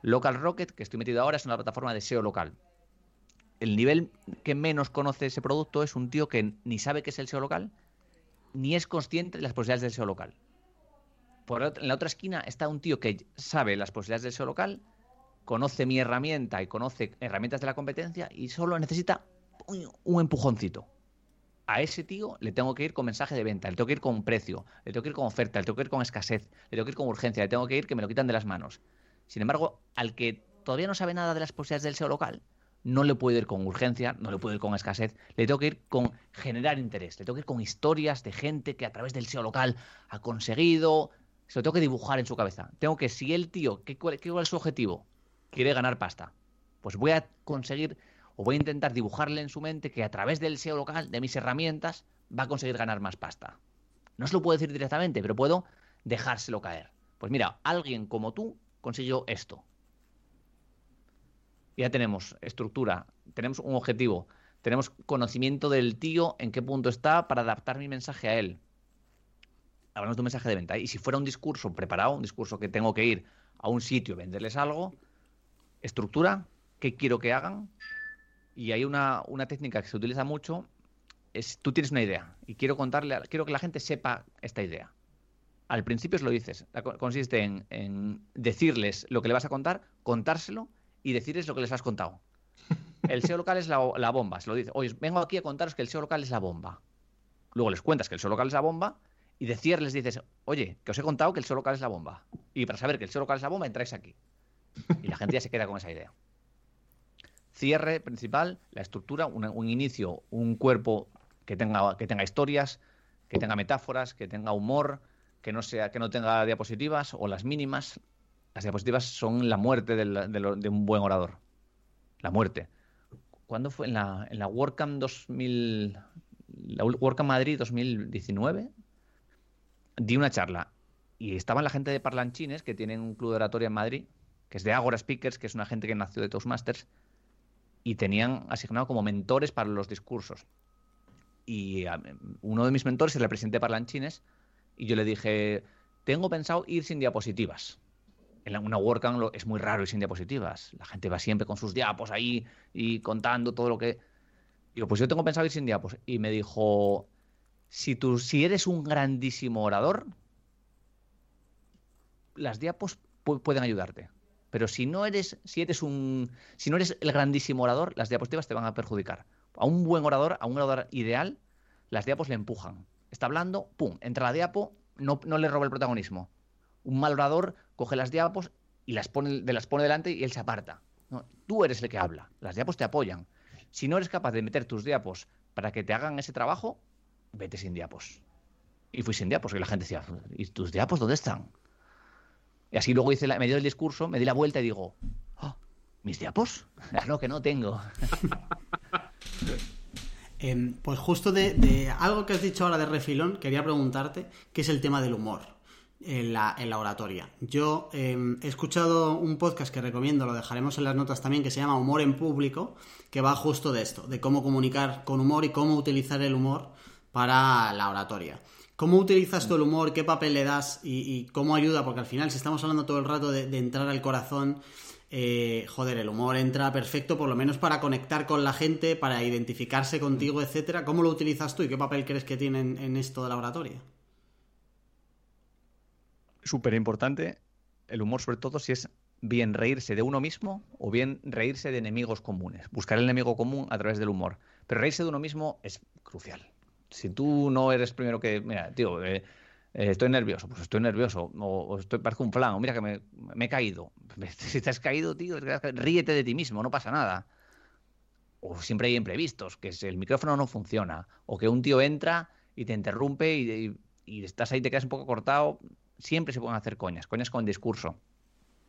Local Rocket, que estoy metido ahora, es una plataforma de SEO local. El nivel que menos conoce ese producto es un tío que ni sabe qué es el SEO local, ni es consciente de las posibilidades del SEO local. Por en la otra esquina está un tío que sabe las posibilidades del SEO local, conoce mi herramienta y conoce herramientas de la competencia y solo necesita un empujoncito a ese tío le tengo que ir con mensaje de venta, le tengo que ir con precio, le tengo que ir con oferta, le tengo que ir con escasez, le tengo que ir con urgencia, le tengo que ir que me lo quitan de las manos. Sin embargo, al que todavía no sabe nada de las posibilidades del SEO local, no le puedo ir con urgencia, no le puedo ir con escasez, le tengo que ir con generar interés, le tengo que ir con historias de gente que a través del SEO local ha conseguido, se lo tengo que dibujar en su cabeza. Tengo que, si el tío, ¿qué, cuál es su objetivo? Quiere ganar pasta. Pues voy a conseguir o voy a intentar dibujarle en su mente que a través del SEO local, de mis herramientas, va a conseguir ganar más pasta. No se lo puedo decir directamente, pero puedo dejárselo caer. Pues mira, alguien como tú consiguió esto. Ya tenemos estructura, tenemos un objetivo, tenemos conocimiento del tío en qué punto está para adaptar mi mensaje a él. Hablamos de un mensaje de venta. Y si fuera un discurso preparado, un discurso que tengo que ir a un sitio, venderles algo, estructura, qué quiero que hagan, y hay una, técnica que se utiliza mucho, es tú tienes una idea y quiero contarle, quiero que la gente sepa esta idea. Al principio se lo dices, consiste en, decirles lo que le vas a contar, contárselo y decirles lo que les has contado. El SEO local es la, bomba, se lo dice. Oye, vengo aquí a contaros que el SEO local es la bomba. Luego les cuentas que el SEO local es la bomba y decirles dices, oye, que os he contado que el SEO local es la bomba. Y para saber que el SEO local es la bomba, entráis aquí. Y la gente ya se queda con esa idea cierre principal, la estructura, un, inicio, un cuerpo que tenga, que tenga historias, que tenga metáforas, que tenga humor, que no, sea, que no tenga diapositivas o las mínimas. Las diapositivas son la muerte de un buen orador. La muerte. ¿Cuándo fue? En la, en la WordCamp 2000, la WordCamp Madrid 2019, di una charla y estaban la gente de Parlanchines, que tienen un club de oratoria en Madrid, que es de Agora Speakers, que es una gente que nació de Toastmasters, y tenían asignado como mentores para los discursos. Y uno de mis mentores es el presidente Parlanchines y yo le dije, tengo pensado ir sin diapositivas. En una WordCamp es muy raro ir sin diapositivas. La gente va siempre con sus diapos ahí y contando todo lo que... Digo, pues yo tengo pensado ir sin diapos. Y me dijo, si, tú, si eres un grandísimo orador, las diapos pueden ayudarte. Pero si no eres, si eres un, si no eres el grandísimo orador, las diapositivas te van a perjudicar. A un buen orador, a un orador ideal, las diapos le empujan. Está hablando, pum, entra la diapo, no, no le roba el protagonismo. Un mal orador coge las diapos y las pone, las pone delante y él se aparta. tú eres el que habla, las diapos te apoyan. Si no eres capaz de meter tus diapos para que te hagan ese trabajo, vete sin diapos. Y fui sin diapos, y la gente decía, ¿y tus diapos dónde están? Y así luego hice la, me dio el discurso, me di la vuelta y digo, oh, ¿mis diapos? Claro que no tengo. Em, pues justo de, algo que has dicho ahora de refilón, quería preguntarte, ¿qué es el tema del humor en la, oratoria? Yo em, he escuchado un podcast que recomiendo, lo dejaremos en las notas también, que se llama Humor en Público, que va justo de esto, de cómo comunicar con humor y cómo utilizar el humor para la oratoria. ¿Cómo utilizas tú el humor? ¿Qué papel le das? Y, cómo ayuda? Porque al final, si estamos hablando todo el rato de, entrar al corazón, eh, joder, el humor entra perfecto, por lo menos para conectar con la gente, para identificarse contigo, etcétera. ¿Cómo lo utilizas tú y qué papel crees que tiene en, esto de la oratoria? Súper importante el humor, sobre todo si es bien reírse de uno mismo o bien reírse de enemigos comunes. Buscar el enemigo común a través del humor. Pero reírse de uno mismo es crucial si tú no eres primero que, mira, tío, eh, eh, estoy nervioso, pues estoy nervioso, o, estoy, parezco un flan, o mira que me, he caído. Si te has caído, tío, ríete de ti mismo, no pasa nada. O siempre hay imprevistos, que el micrófono no funciona, o que un tío entra y te interrumpe y, estás ahí, te quedas un poco cortado. siempre se pueden hacer coñas, coñas con discurso,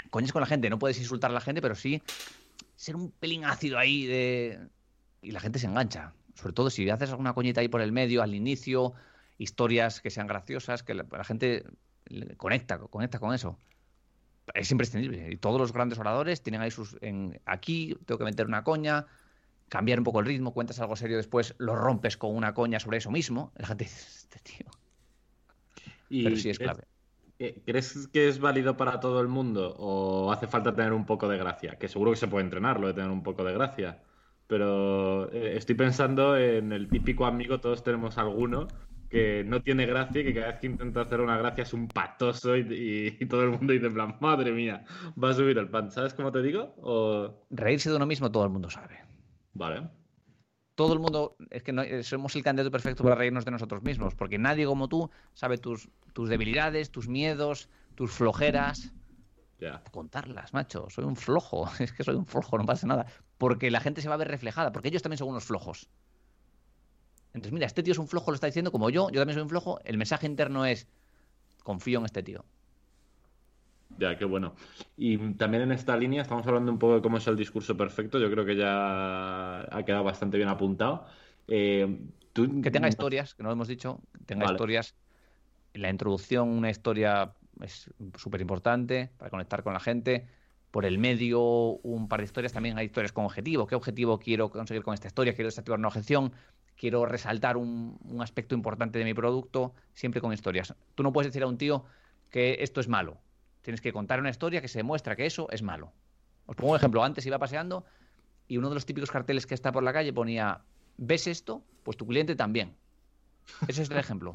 coñas con la gente. No puedes insultar a la gente, pero sí ser un pelín ácido ahí de... y la gente se engancha. Sobre todo si haces alguna coñita ahí por el medio, al inicio, historias que sean graciosas, que la, gente conecta, conecta con eso. Es imprescindible. Y todos los grandes oradores tienen ahí sus... En, aquí tengo que meter una coña, cambiar un poco el ritmo, cuentas algo serio, después lo rompes con una coña sobre eso mismo. La gente dice, este tío. Pero sí es clave. ¿Crees que es válido para todo el mundo o hace falta tener un poco de gracia? Que seguro que se puede entrenar lo de tener un poco de gracia. Pero eh, estoy pensando en el típico amigo, todos tenemos alguno, que no tiene gracia y que cada vez que intenta hacer una gracia es un patoso y, todo el mundo dice en plan, madre mía, va a subir el pan. ¿Sabes cómo te digo? O... Reírse de uno mismo todo el mundo sabe. Vale. Todo el mundo, es que no, eh, somos el candidato perfecto para reírnos de nosotros mismos, porque nadie como tú sabe tus, tus debilidades, tus miedos, tus flojeras. Contarlas, macho. Soy un flojo. Es que soy un flojo, no pasa nada. Porque la gente se va a ver reflejada, porque ellos también son unos flojos. Entonces, mira, este tío es un flojo, lo está diciendo como yo, yo también soy un flojo. El mensaje interno es, confío en este tío. Ya, qué bueno. Y también en esta línea estamos hablando un poco de cómo es el discurso perfecto. Yo creo que ya ha quedado bastante bien apuntado. Eh, que tenga historias, que no lo hemos dicho, tenga historias. La introducción, una historia es súper importante para conectar con la gente. Por el medio, un par de historias. También hay historias con objetivo. ¿Qué objetivo quiero conseguir con esta historia? Quiero desactivar una objeción quiero resaltar un, aspecto importante de mi producto, siempre con historias. Tú no puedes decir a un tío que esto es malo. Tienes que contar una historia que se demuestra que eso es malo. Os pongo un ejemplo. Antes iba paseando y uno de los típicos carteles que está por la calle ponía, ¿ves esto? Pues tu cliente también. Ese es el ejemplo.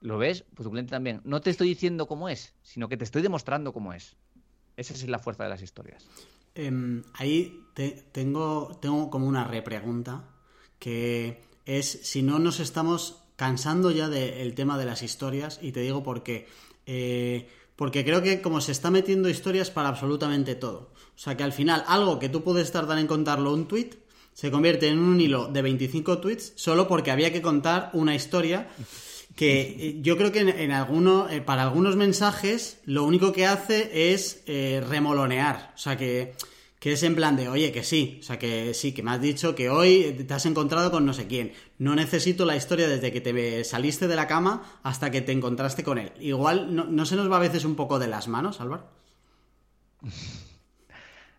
¿Lo ves? Pues tu cliente también. No te estoy diciendo cómo es, sino que te estoy demostrando cómo es. Esa es la fuerza de las historias. Em, ahí tengo, tengo como una repregunta que es si no nos estamos cansando ya del tema de las historias y te digo por qué. Eh, porque creo que como se está metiendo historias para absolutamente todo. O sea que al final algo que tú puedes tardar en contarlo un tweet se convierte en un hilo de 25 tweets solo porque había que contar una historia que eh, yo creo que en, alguno, eh, para algunos mensajes lo único que hace es remolonear. O sea que que es en plan de, oye, que sí, o sea, que sí, que me has dicho que hoy te has encontrado con no sé quién. No necesito la historia desde que te saliste de la cama hasta que te encontraste con él. Igual, ¿no, se nos va a veces un poco de las manos, Álvaro?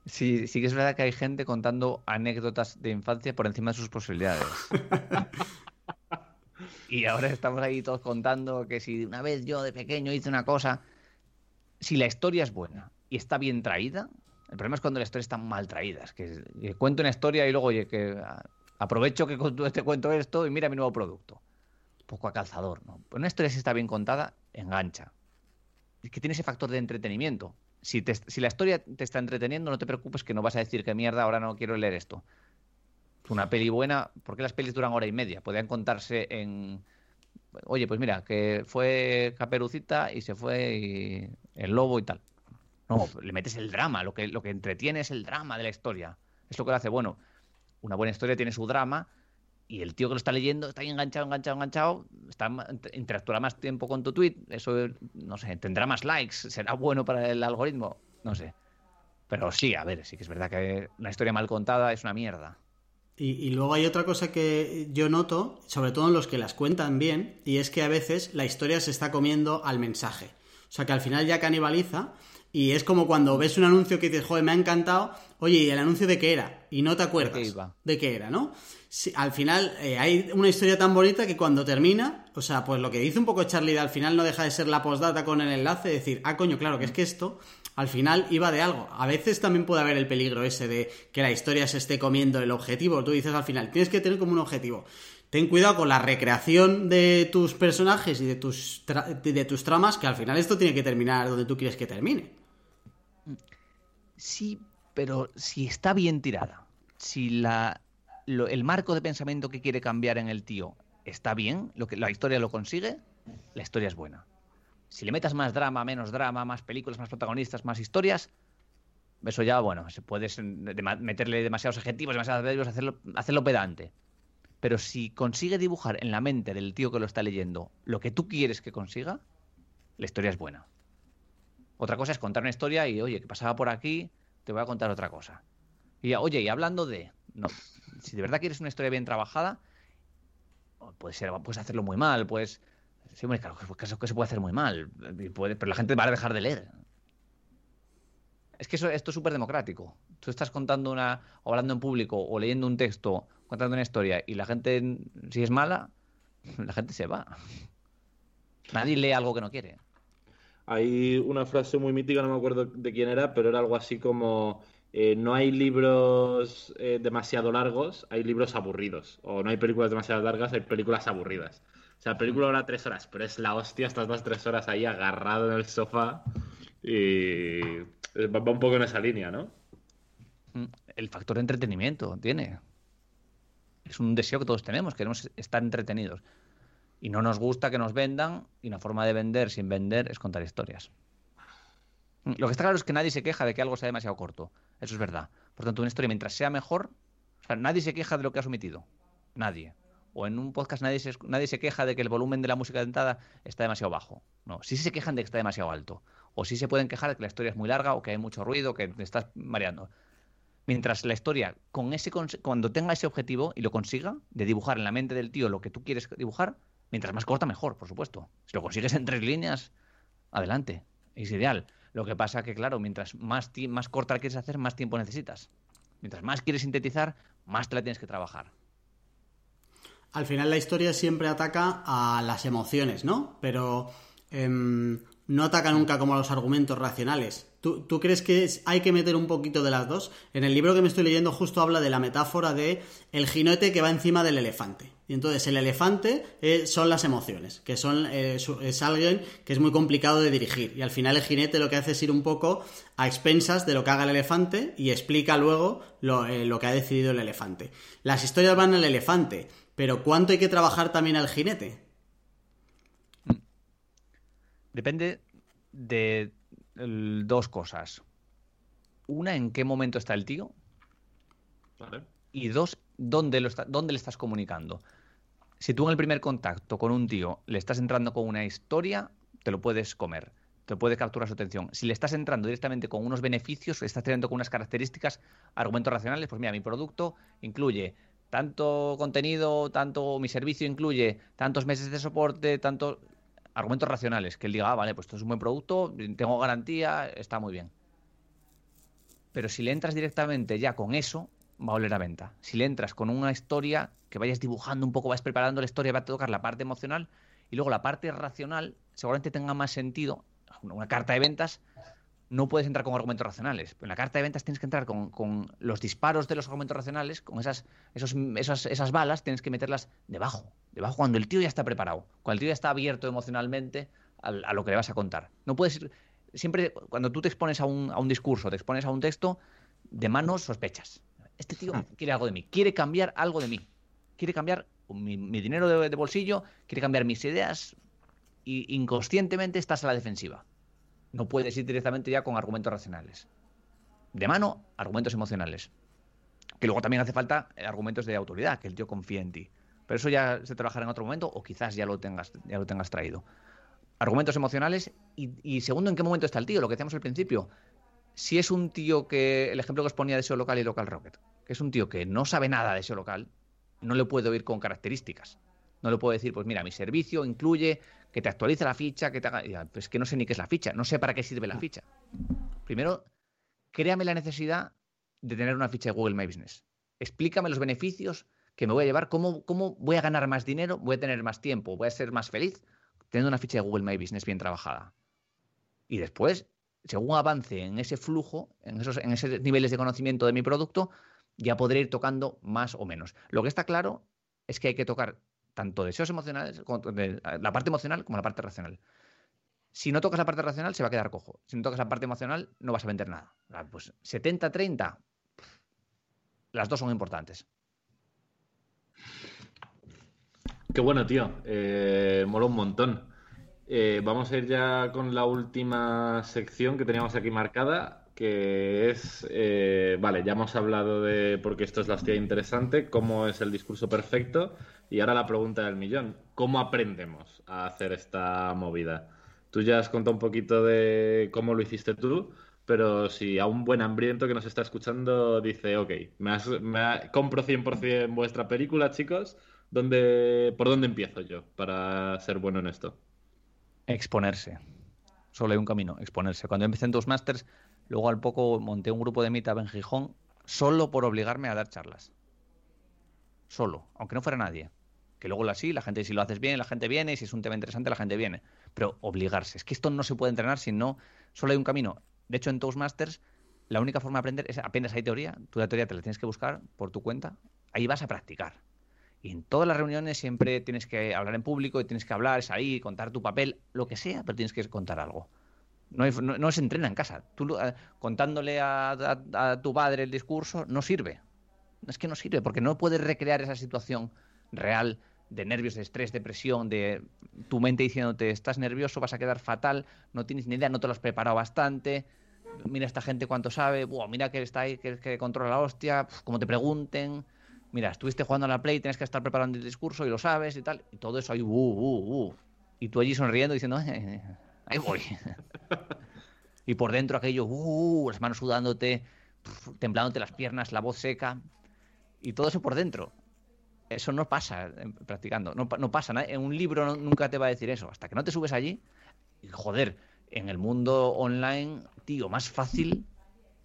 Sí, sí que es verdad que hay gente contando anécdotas de infancia por encima de sus posibilidades. y ahora estamos ahí todos contando que si una vez yo de pequeño hice una cosa, si la historia es buena y está bien traída, el problema es cuando las historias están mal traídas, que, cuento una historia y luego, oye, que aprovecho que te cuento esto y mira mi nuevo producto. Poco a calzador, ¿no? Pues una historia si está bien contada, engancha. Es que tiene ese factor de entretenimiento. Si, si la historia te está entreteniendo, no te preocupes que no vas a decir que mierda, ahora no quiero leer esto. Una peli buena, ¿por qué las pelis duran hora y media? Podrían contarse en... Oye, pues mira, que fue Caperucita y se fue el lobo y tal. No, le metes el drama, lo que, lo que entretiene es el drama de la historia. Es lo que lo hace bueno. Una buena historia tiene su drama y el tío que lo está leyendo está ahí enganchado, enganchado, enganchado, está, interactuará más tiempo con tu tweet, eso, no sé, tendrá más likes, será bueno para el algoritmo, no sé. Pero sí, a ver, sí que es verdad que una historia mal contada es una mierda. Y, luego hay otra cosa que yo noto, sobre todo en los que las cuentan bien, y es que a veces la historia se está comiendo al mensaje. O sea que al final ya canibaliza y es como cuando ves un anuncio que dices, joder, me ha encantado, oye, ¿y el anuncio de qué era? Y no te acuerdas de qué, era, ¿no? al final eh, hay una historia tan bonita que cuando termina, o sea, pues lo que dice un poco Charlie al final no deja de ser la postdata con el enlace, decir, ah, coño, claro, que es que esto al final iba de algo. A veces también puede haber el peligro ese de que la historia se esté comiendo el objetivo. Tú dices al final, tienes que tener como un objetivo. Ten cuidado con la recreación de tus personajes y de tus, de tus tramas, que al final esto tiene que terminar donde tú quieres que termine. Sí, pero si está bien tirada, si la, el marco de pensamiento que quiere cambiar en el tío está bien, lo que, la historia lo consigue, la historia es buena. Si le metas más drama, menos drama, más películas, más protagonistas, más historias, eso ya, bueno, se puedes meterle demasiados adjetivos, demasiados verbos, hacerlo, hacerlo pedante. Pero si consigue dibujar en la mente del tío que lo está leyendo lo que tú quieres que consiga, la historia es buena. Otra cosa es contar una historia y, oye, que pasaba por aquí, te voy a contar otra cosa. Y, oye, y hablando de... No, si de verdad quieres una historia bien trabajada, puede ser, puedes hacerlo muy mal, pues... Sí, hombre, claro, que se puede hacer muy mal, pero la gente va a dejar de leer. Es que eso, esto es súper democrático. Tú estás contando una, o hablando en público, o leyendo un texto, contando una historia, y la gente, si es mala, la gente se va. Nadie lee algo que no quiere. Hay una frase muy mítica, no me acuerdo de quién era, pero era algo así como eh, no hay libros eh, demasiado largos, hay libros aburridos. O no hay películas demasiado largas, hay películas aburridas. O sea, la película dura tres horas, pero es la hostia, estás las tres horas ahí agarrado en el sofá y va un poco en esa línea, ¿no? Mm, el factor de entretenimiento tiene. Es un deseo que todos tenemos, queremos estar entretenidos. Y no nos gusta que nos vendan, y una forma de vender sin vender es contar historias. Lo que está claro es que nadie se queja de que algo sea demasiado corto. Eso es verdad. Por tanto, una historia, mientras sea mejor, nadie se queja de lo que has omitido. Nadie. O en un podcast nadie se, nadie se queja de que el volumen de la música dentada está demasiado bajo. No, sí se quejan de que está demasiado alto. O sí se pueden quejar de que la historia es muy larga o que hay mucho ruido, que te estás mareando. Mientras la historia, con ese, cuando tenga ese objetivo y lo consiga, de dibujar en la mente del tío lo que tú quieres dibujar, Mientras más corta, mejor, por supuesto. Si lo consigues en tres líneas, adelante. Es ideal. Lo que pasa que, claro, mientras más, más corta quieres hacer, más tiempo necesitas. Mientras más quieres sintetizar, más te la tienes que trabajar. Al final la historia siempre ataca a las emociones, ¿no? Pero em, no ataca nunca como a los argumentos racionales. ¿Tú, crees que hay que meter un poquito de las dos? En el libro que me estoy leyendo justo habla de la metáfora de el jinete que va encima del elefante. Y entonces el elefante eh, son las emociones, que son eh, es alguien que es muy complicado de dirigir. Y al final el jinete lo que hace es ir un poco a expensas de lo que haga el elefante y explica luego lo, eh, lo que ha decidido el elefante. Las historias van al elefante, pero ¿cuánto hay que trabajar también al jinete? Depende de dos cosas. Una, en qué momento está el tío. Y dos, ¿dónde, lo ¿dónde le estás comunicando? Si tú en el primer contacto con un tío le estás entrando con una historia, te lo puedes comer, te puede capturar su atención. Si le estás entrando directamente con unos beneficios, le estás teniendo con unas características, argumentos racionales, pues mira, mi producto incluye tanto contenido, tanto mi servicio incluye tantos meses de soporte, tanto argumentos racionales, que él diga, ah, vale, pues esto es un buen producto, tengo garantía, está muy bien. Pero si le entras directamente ya con eso, va a oler a venta. Si le entras con una historia, que vayas dibujando un poco, vas preparando la historia, va a tocar la parte emocional y luego la parte racional seguramente tenga más sentido. Una carta de ventas no puedes entrar con argumentos racionales. En la carta de ventas tienes que entrar con, los disparos de los argumentos racionales, con esas, esos, esas, esas balas, tienes que meterlas debajo, debajo cuando el tío ya está preparado, cuando el tío ya está abierto emocionalmente a, lo que le vas a contar. No puedes ir, siempre cuando tú te expones a un, a un discurso, te expones a un texto, de manos sospechas. Este tío hmm. quiere algo de mí, quiere cambiar algo de mí, quiere cambiar mi, dinero de, de bolsillo, quiere cambiar mis ideas y inconscientemente estás a la defensiva. No puedes ir directamente ya con argumentos racionales. De mano, argumentos emocionales. Que luego también hace falta eh, argumentos de autoridad, que el tío confíe en ti. Pero eso ya se trabajará en otro momento o quizás ya lo tengas, ya lo tengas traído. Argumentos emocionales y, segundo, ¿en qué momento está el tío? Lo que decíamos al principio. Si es un tío que, el ejemplo que os ponía de SEO local y local rocket, que es un tío que no sabe nada de SEO local, no le puedo ir con características. No le puedo decir, pues mira, mi servicio incluye que te actualice la ficha, que te haga. Pues que no sé ni qué es la ficha, no sé para qué sirve la ficha. Primero, créame la necesidad de tener una ficha de Google My Business. Explícame los beneficios que me voy a llevar, cómo, cómo voy a ganar más dinero, voy a tener más tiempo, voy a ser más feliz teniendo una ficha de Google My Business bien trabajada. Y después, según avance en ese flujo, en esos, en esos niveles de conocimiento de mi producto, ya podré ir tocando más o menos. Lo que está claro es que hay que tocar tanto deseos emocionales, la parte emocional como la parte racional. Si no tocas la parte racional, se va a quedar cojo. Si no tocas la parte emocional, no vas a vender nada. Pues 70-30, las dos son importantes. Qué bueno, tío. Eh, mola un montón. Eh, vamos a ir ya con la última sección que teníamos aquí marcada que es, eh, vale, ya hemos hablado de, porque esto es la hostia interesante, cómo es el discurso perfecto, y ahora la pregunta del millón, ¿cómo aprendemos a hacer esta movida? Tú ya has contado un poquito de cómo lo hiciste tú, pero si a un buen hambriento que nos está escuchando dice, ok, me, me compro 100% vuestra película, chicos, ¿dónde, ¿por dónde empiezo yo para ser bueno en esto? Exponerse. Solo hay un camino, exponerse. Cuando empecé en Toastmasters, luego al poco monté un grupo de Meetup en Gijón solo por obligarme a dar charlas. Solo, aunque no fuera nadie. Que luego así, la gente si lo haces bien, la gente viene, y si es un tema interesante, la gente viene. Pero obligarse. Es que esto no se puede entrenar si no, solo hay un camino. De hecho, en Toastmasters, la única forma de aprender es apenas hay teoría. Tú la teoría te la tienes que buscar por tu cuenta. Ahí vas a practicar. Y en todas las reuniones siempre tienes que hablar en público y tienes que hablar, es ahí, contar tu papel, lo que sea, pero tienes que contar algo. No, no, se entrena en casa. Tú eh, contándole a, tu padre el discurso no sirve. Es que no sirve porque no puedes recrear esa situación real de nervios, de estrés, de presión, de tu mente diciéndote estás nervioso, vas a quedar fatal, no tienes ni idea, no te lo has preparado bastante. Mira esta gente cuánto sabe, mira que está ahí, que, que controla la hostia, como te pregunten. Mira, estuviste jugando a la Play, tienes que estar preparando el discurso y lo sabes y tal. Y todo eso ahí, uh, uh, uh. Y tú allí sonriendo diciendo, eh, ahí voy. y por dentro aquello, uh, las manos sudándote, temblándote las piernas, la voz seca. Y todo eso por dentro. Eso no pasa eh, practicando, no, pasa. En un libro nunca te va a decir eso. Hasta que no te subes allí, joder, en el mundo online, tío, más fácil.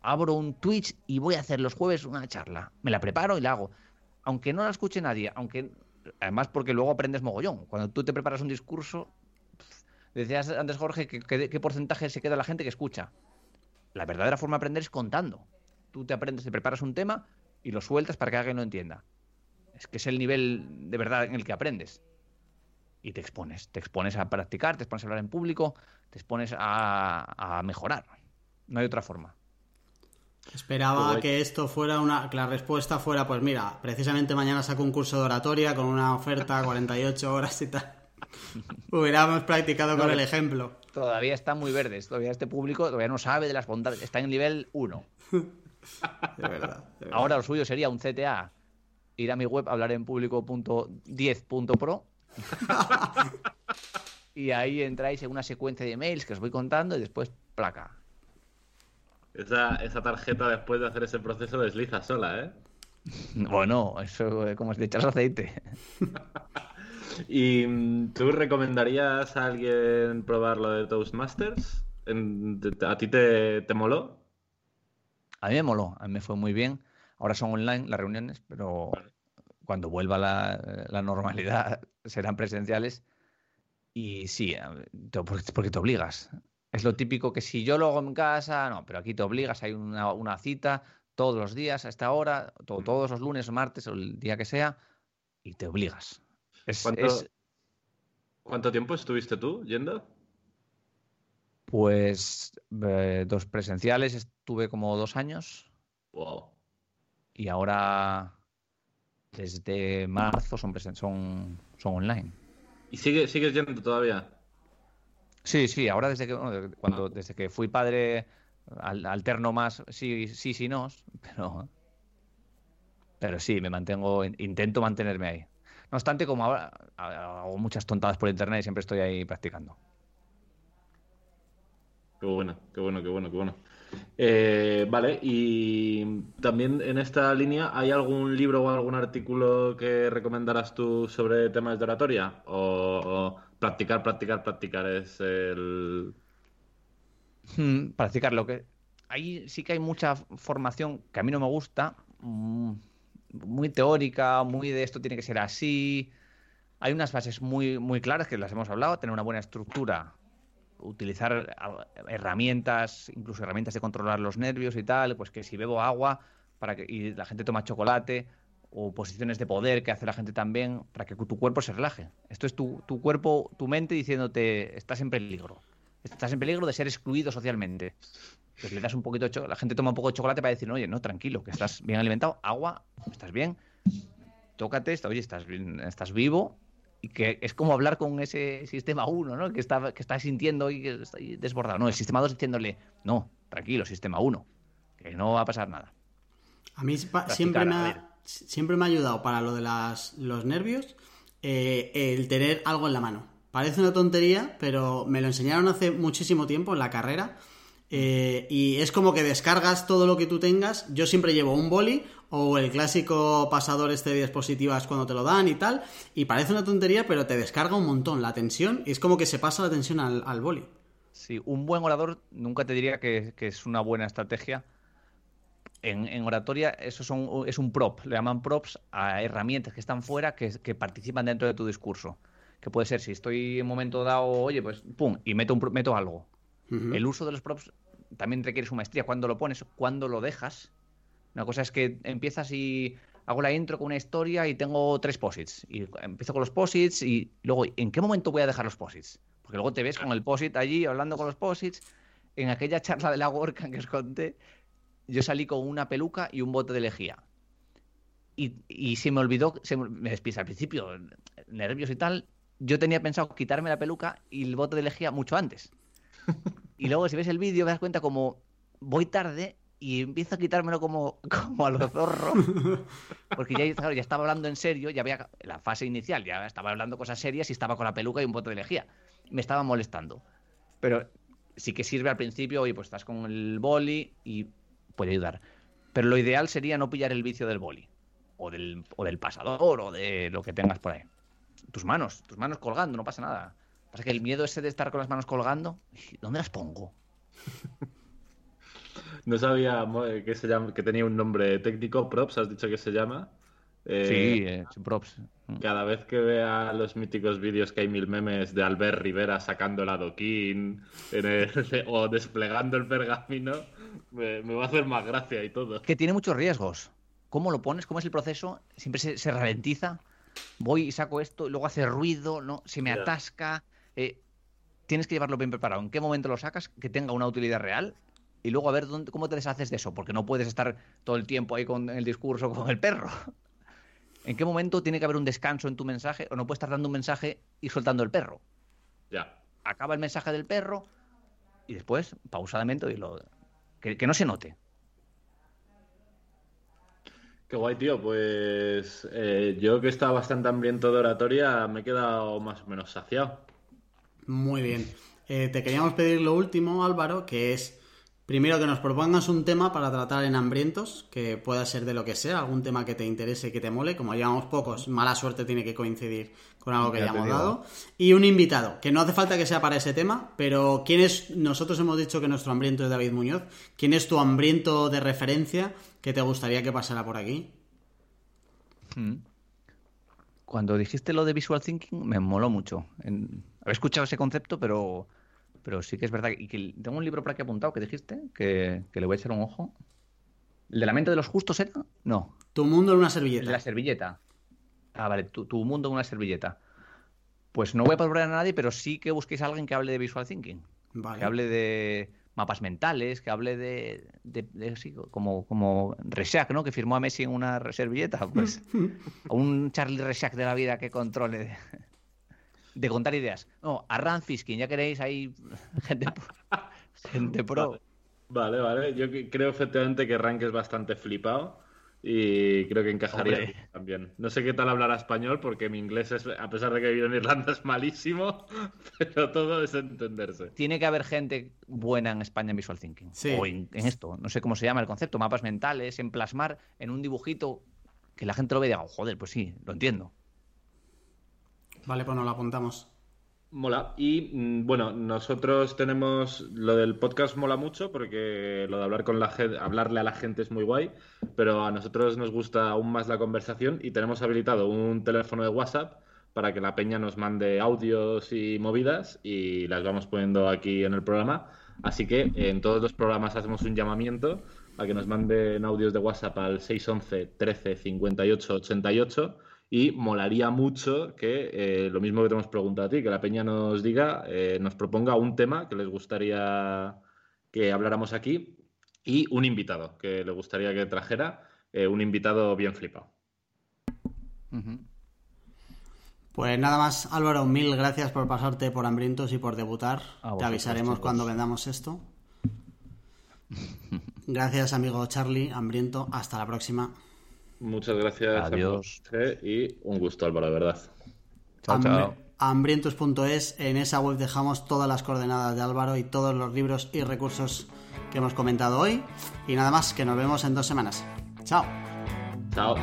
Abro un Twitch y voy a hacer los jueves una charla. Me la preparo y la hago. Aunque no la escuche nadie, aunque además porque luego aprendes mogollón. Cuando tú te preparas un discurso, Decías antes, Jorge, que, qué porcentaje se queda la gente que escucha. La verdadera forma de aprender es contando. Tú te aprendes, te preparas un tema y lo sueltas para que alguien lo entienda. Es que es el nivel de verdad en el que aprendes. Y te expones. Te expones a practicar, te expones a hablar en público, te expones a, mejorar. No hay otra forma. Esperaba que esto fuera una. que la respuesta fuera, pues mira, precisamente mañana saco un curso de oratoria con una oferta 48 horas y tal. Hubiéramos practicado con el ejemplo. Todavía está muy verde. Todavía este público todavía no sabe de las bondades. Está en nivel 1. De verdad, Ahora lo suyo sería un CTA. Ir a mi web, hablar en público.10.pro. y ahí entráis en una secuencia de mails que os voy contando y después placa. Esa, esa tarjeta después de hacer ese proceso desliza sola, ¿eh? Bueno, eso como es de echar aceite. ¿Y mm, tú recomendarías a alguien probar lo de Toastmasters? ¿A ti te, te moló? A mí me moló, a mí me fue muy bien. Ahora son online las reuniones, pero cuando vuelva la, la normalidad serán presenciales. Y sí, porque te obligas. Es lo típico que si yo lo hago en casa, no, pero aquí te obligas, hay una, una cita todos los días a esta hora, todos los lunes, martes o el día que sea, y te obligas. ¿Cuánto, tiempo estuviste tú yendo? Pues eh, dos presenciales, estuve como dos años. Wow. Y ahora, desde marzo, son, son, son online. ¿Y sigue, sigues yendo todavía? Sí, sí, ahora desde que, cuando, desde que fui padre alterno más, sí, sí, sí, no, pero, pero sí, me mantengo, intento mantenerme ahí. No obstante, como ahora hago muchas tontadas por internet y siempre estoy ahí practicando. Qué bueno, qué bueno, qué bueno, qué bueno. Eh, vale, y también en esta línea, ¿hay algún libro o algún artículo que recomendarás tú sobre temas de oratoria? ¿O, practicar, practicar, practicar es el... Hmm, practicar lo que... Ahí sí que hay mucha formación que a mí no me gusta. Mm, muy teórica, muy de esto tiene que ser así. Hay unas bases muy, muy claras que las hemos hablado, tener una buena estructura, utilizar herramientas, incluso herramientas de controlar los nervios y tal, pues que si bebo agua para que, y la gente toma chocolate, o posiciones de poder que hace la gente también, para que tu cuerpo se relaje. Esto es tu, tu cuerpo, tu mente diciéndote, estás en peligro. Estás en peligro de ser excluido socialmente. Pues le das un poquito de la gente toma un poco de chocolate para decir, oye, no, tranquilo, que estás bien alimentado, agua, estás bien, tócate, oye, estás, estás vivo, y que es como hablar con ese sistema 1, ¿no? Que está, que está sintiendo y que está desbordado. No, el sistema 2 diciéndole, no, tranquilo, sistema 1, que no va a pasar nada. A mí siempre me, ha, siempre me ha ayudado para lo de las, los nervios eh, el tener algo en la mano Parece una tontería, pero me lo enseñaron hace muchísimo tiempo en la carrera. eh, y es como que descargas todo lo que tú tengas. Yo siempre llevo un boli o el clásico pasador este de diapositivas cuando te lo dan y tal. Y parece una tontería, pero te descarga un montón la tensión. Y es como que se pasa la tensión al, al boli. Sí, un buen orador nunca te diría que, que es una buena estrategia. En, en oratoria eso son, es un prop, le llaman props a herramientas que están fuera que, que participan dentro de tu discurso. Que puede ser, si estoy en un momento dado, oye, pues pum, y meto, un, meto algo. El uso de los props también requiere su maestría. Cuando lo pones, cuando lo dejas. Una cosa es que empiezas y hago la intro con una historia y tengo tres posits. Y empiezo con los posits y luego, ¿en qué momento voy a dejar los posits? Porque luego te ves con el posit allí hablando con los posits. En aquella charla de la Gorka que os conté, yo salí con una peluca y un bote de lejía. Y, y se me olvidó, se me, me despisa al principio, nervios y tal. Yo tenía pensado quitarme la peluca y el bote de lejía mucho antes. Y luego, si ves el vídeo, te das cuenta como voy tarde y empiezo a quitármelo como, como a los zorros. Porque ya, ya estaba hablando en serio, ya había la fase inicial, ya estaba hablando cosas serias y estaba con la peluca y un bote de lejía. Me estaba molestando. Pero sí que sirve al principio, oye, pues estás con el boli y puede ayudar. Pero lo ideal sería no pillar el vicio del boli. O del, o del pasador, o de lo que tengas por ahí. Tus manos, tus manos colgando, no pasa nada. Pasa que el miedo ese de estar con las manos colgando, ¿dónde las pongo? No sabía mo- que, se llama, que tenía un nombre técnico, Props, has dicho que se llama. Eh, sí, eh, props. Cada vez que vea los míticos vídeos que hay mil memes de Albert Rivera sacando el adoquín en el- o desplegando el pergamino, me, me va a hacer más gracia y todo. que tiene muchos riesgos. ¿Cómo lo pones? ¿Cómo es el proceso? Siempre se, se ralentiza. Voy y saco esto, y luego hace ruido, no, se me atasca. eh, tienes que llevarlo bien preparado. ¿En qué momento lo sacas? Que tenga una utilidad real. Y luego a ver dónde, cómo te deshaces de eso, porque no puedes estar todo el tiempo ahí con el discurso con el perro. ¿En qué momento tiene que haber un descanso en tu mensaje? O no puedes estar dando un mensaje y soltando el perro. Ya. Acaba el mensaje del perro y después, pausadamente, oírlo. Que, que no se note. Qué guay, tío. Pues eh, yo que estaba bastante hambriento de oratoria, me he quedado más o menos saciado. Muy bien. Eh, te queríamos pedir lo último, Álvaro, que es primero que nos propongas un tema para tratar en hambrientos, que pueda ser de lo que sea, algún tema que te interese, que te mole. Como llevamos pocos, mala suerte tiene que coincidir con algo que Ya hayamos dado. Y un invitado, que no hace falta que sea para ese tema, pero ¿quién es? Nosotros hemos dicho que nuestro hambriento es David Muñoz. ¿Quién es tu hambriento de referencia que te gustaría que pasara por aquí? Mm. Cuando dijiste lo de visual thinking, me moló mucho. En- Había escuchado ese concepto, pero, pero sí que es verdad. Y que tengo un libro por aquí apuntado que dijiste, que, que le voy a echar un ojo. ¿El de la mente de los justos era? No, Tu mundo en una servilleta. la servilleta. Ah, vale, tu, tu mundo en una servilleta. Pues no voy a proponer a nadie, pero sí que busquéis a alguien que hable de visual thinking. Vale. Que hable de mapas mentales, que hable de, de- de- sí, como, como ¿no? Que firmó a Messi en una servilleta, pues. un Charlie Reshak de la vida que controle de, contar ideas. No, a Rand Fiskin, ya queréis ahí gente, pro- gente pro. Vale, vale. Yo creo efectivamente que Rank es bastante flipado y creo que encajaría Hombre. también. No sé qué tal hablará español porque mi inglés, es, a pesar de que he vivido en Irlanda, es malísimo, pero todo es entenderse. Tiene que haber gente buena en España en Visual Thinking. Sí. O en, en esto, no sé cómo se llama el concepto, mapas mentales, en plasmar en un dibujito que la gente lo vea y diga, "Oh, joder, pues sí, lo entiendo. Vale, pues nos lo apuntamos. Mola. Y mm, bueno, nosotros tenemos lo del podcast mola mucho porque lo de hablar con la gente, hablarle a la gente es muy guay, pero a nosotros nos gusta aún más la conversación y tenemos habilitado un teléfono de WhatsApp para que la peña nos mande audios y movidas y las vamos poniendo aquí en el programa. Así que en todos los programas hacemos un llamamiento a que nos manden audios de WhatsApp al 611 13 58 88 y molaría mucho que eh, lo mismo que te hemos preguntado a ti, que la peña nos diga, eh, nos proponga un tema que les gustaría que habláramos aquí y un invitado que le gustaría que trajera, eh, un invitado bien flipado. Pues nada más, Álvaro, mil gracias por pasarte por Hambrientos y por debutar. Te avisaremos chicos. cuando vendamos esto. Gracias, amigo Charlie, Hambriento. Hasta la próxima. Muchas gracias. Adiós. a vos, y un gusto, Álvaro, de verdad. Chao, Hambre. chao. hambrientos.es. En esa web dejamos todas las coordenadas de Álvaro y todos los libros y recursos que hemos comentado hoy. Y nada más, que nos vemos en dos semanas. Chao. Chao.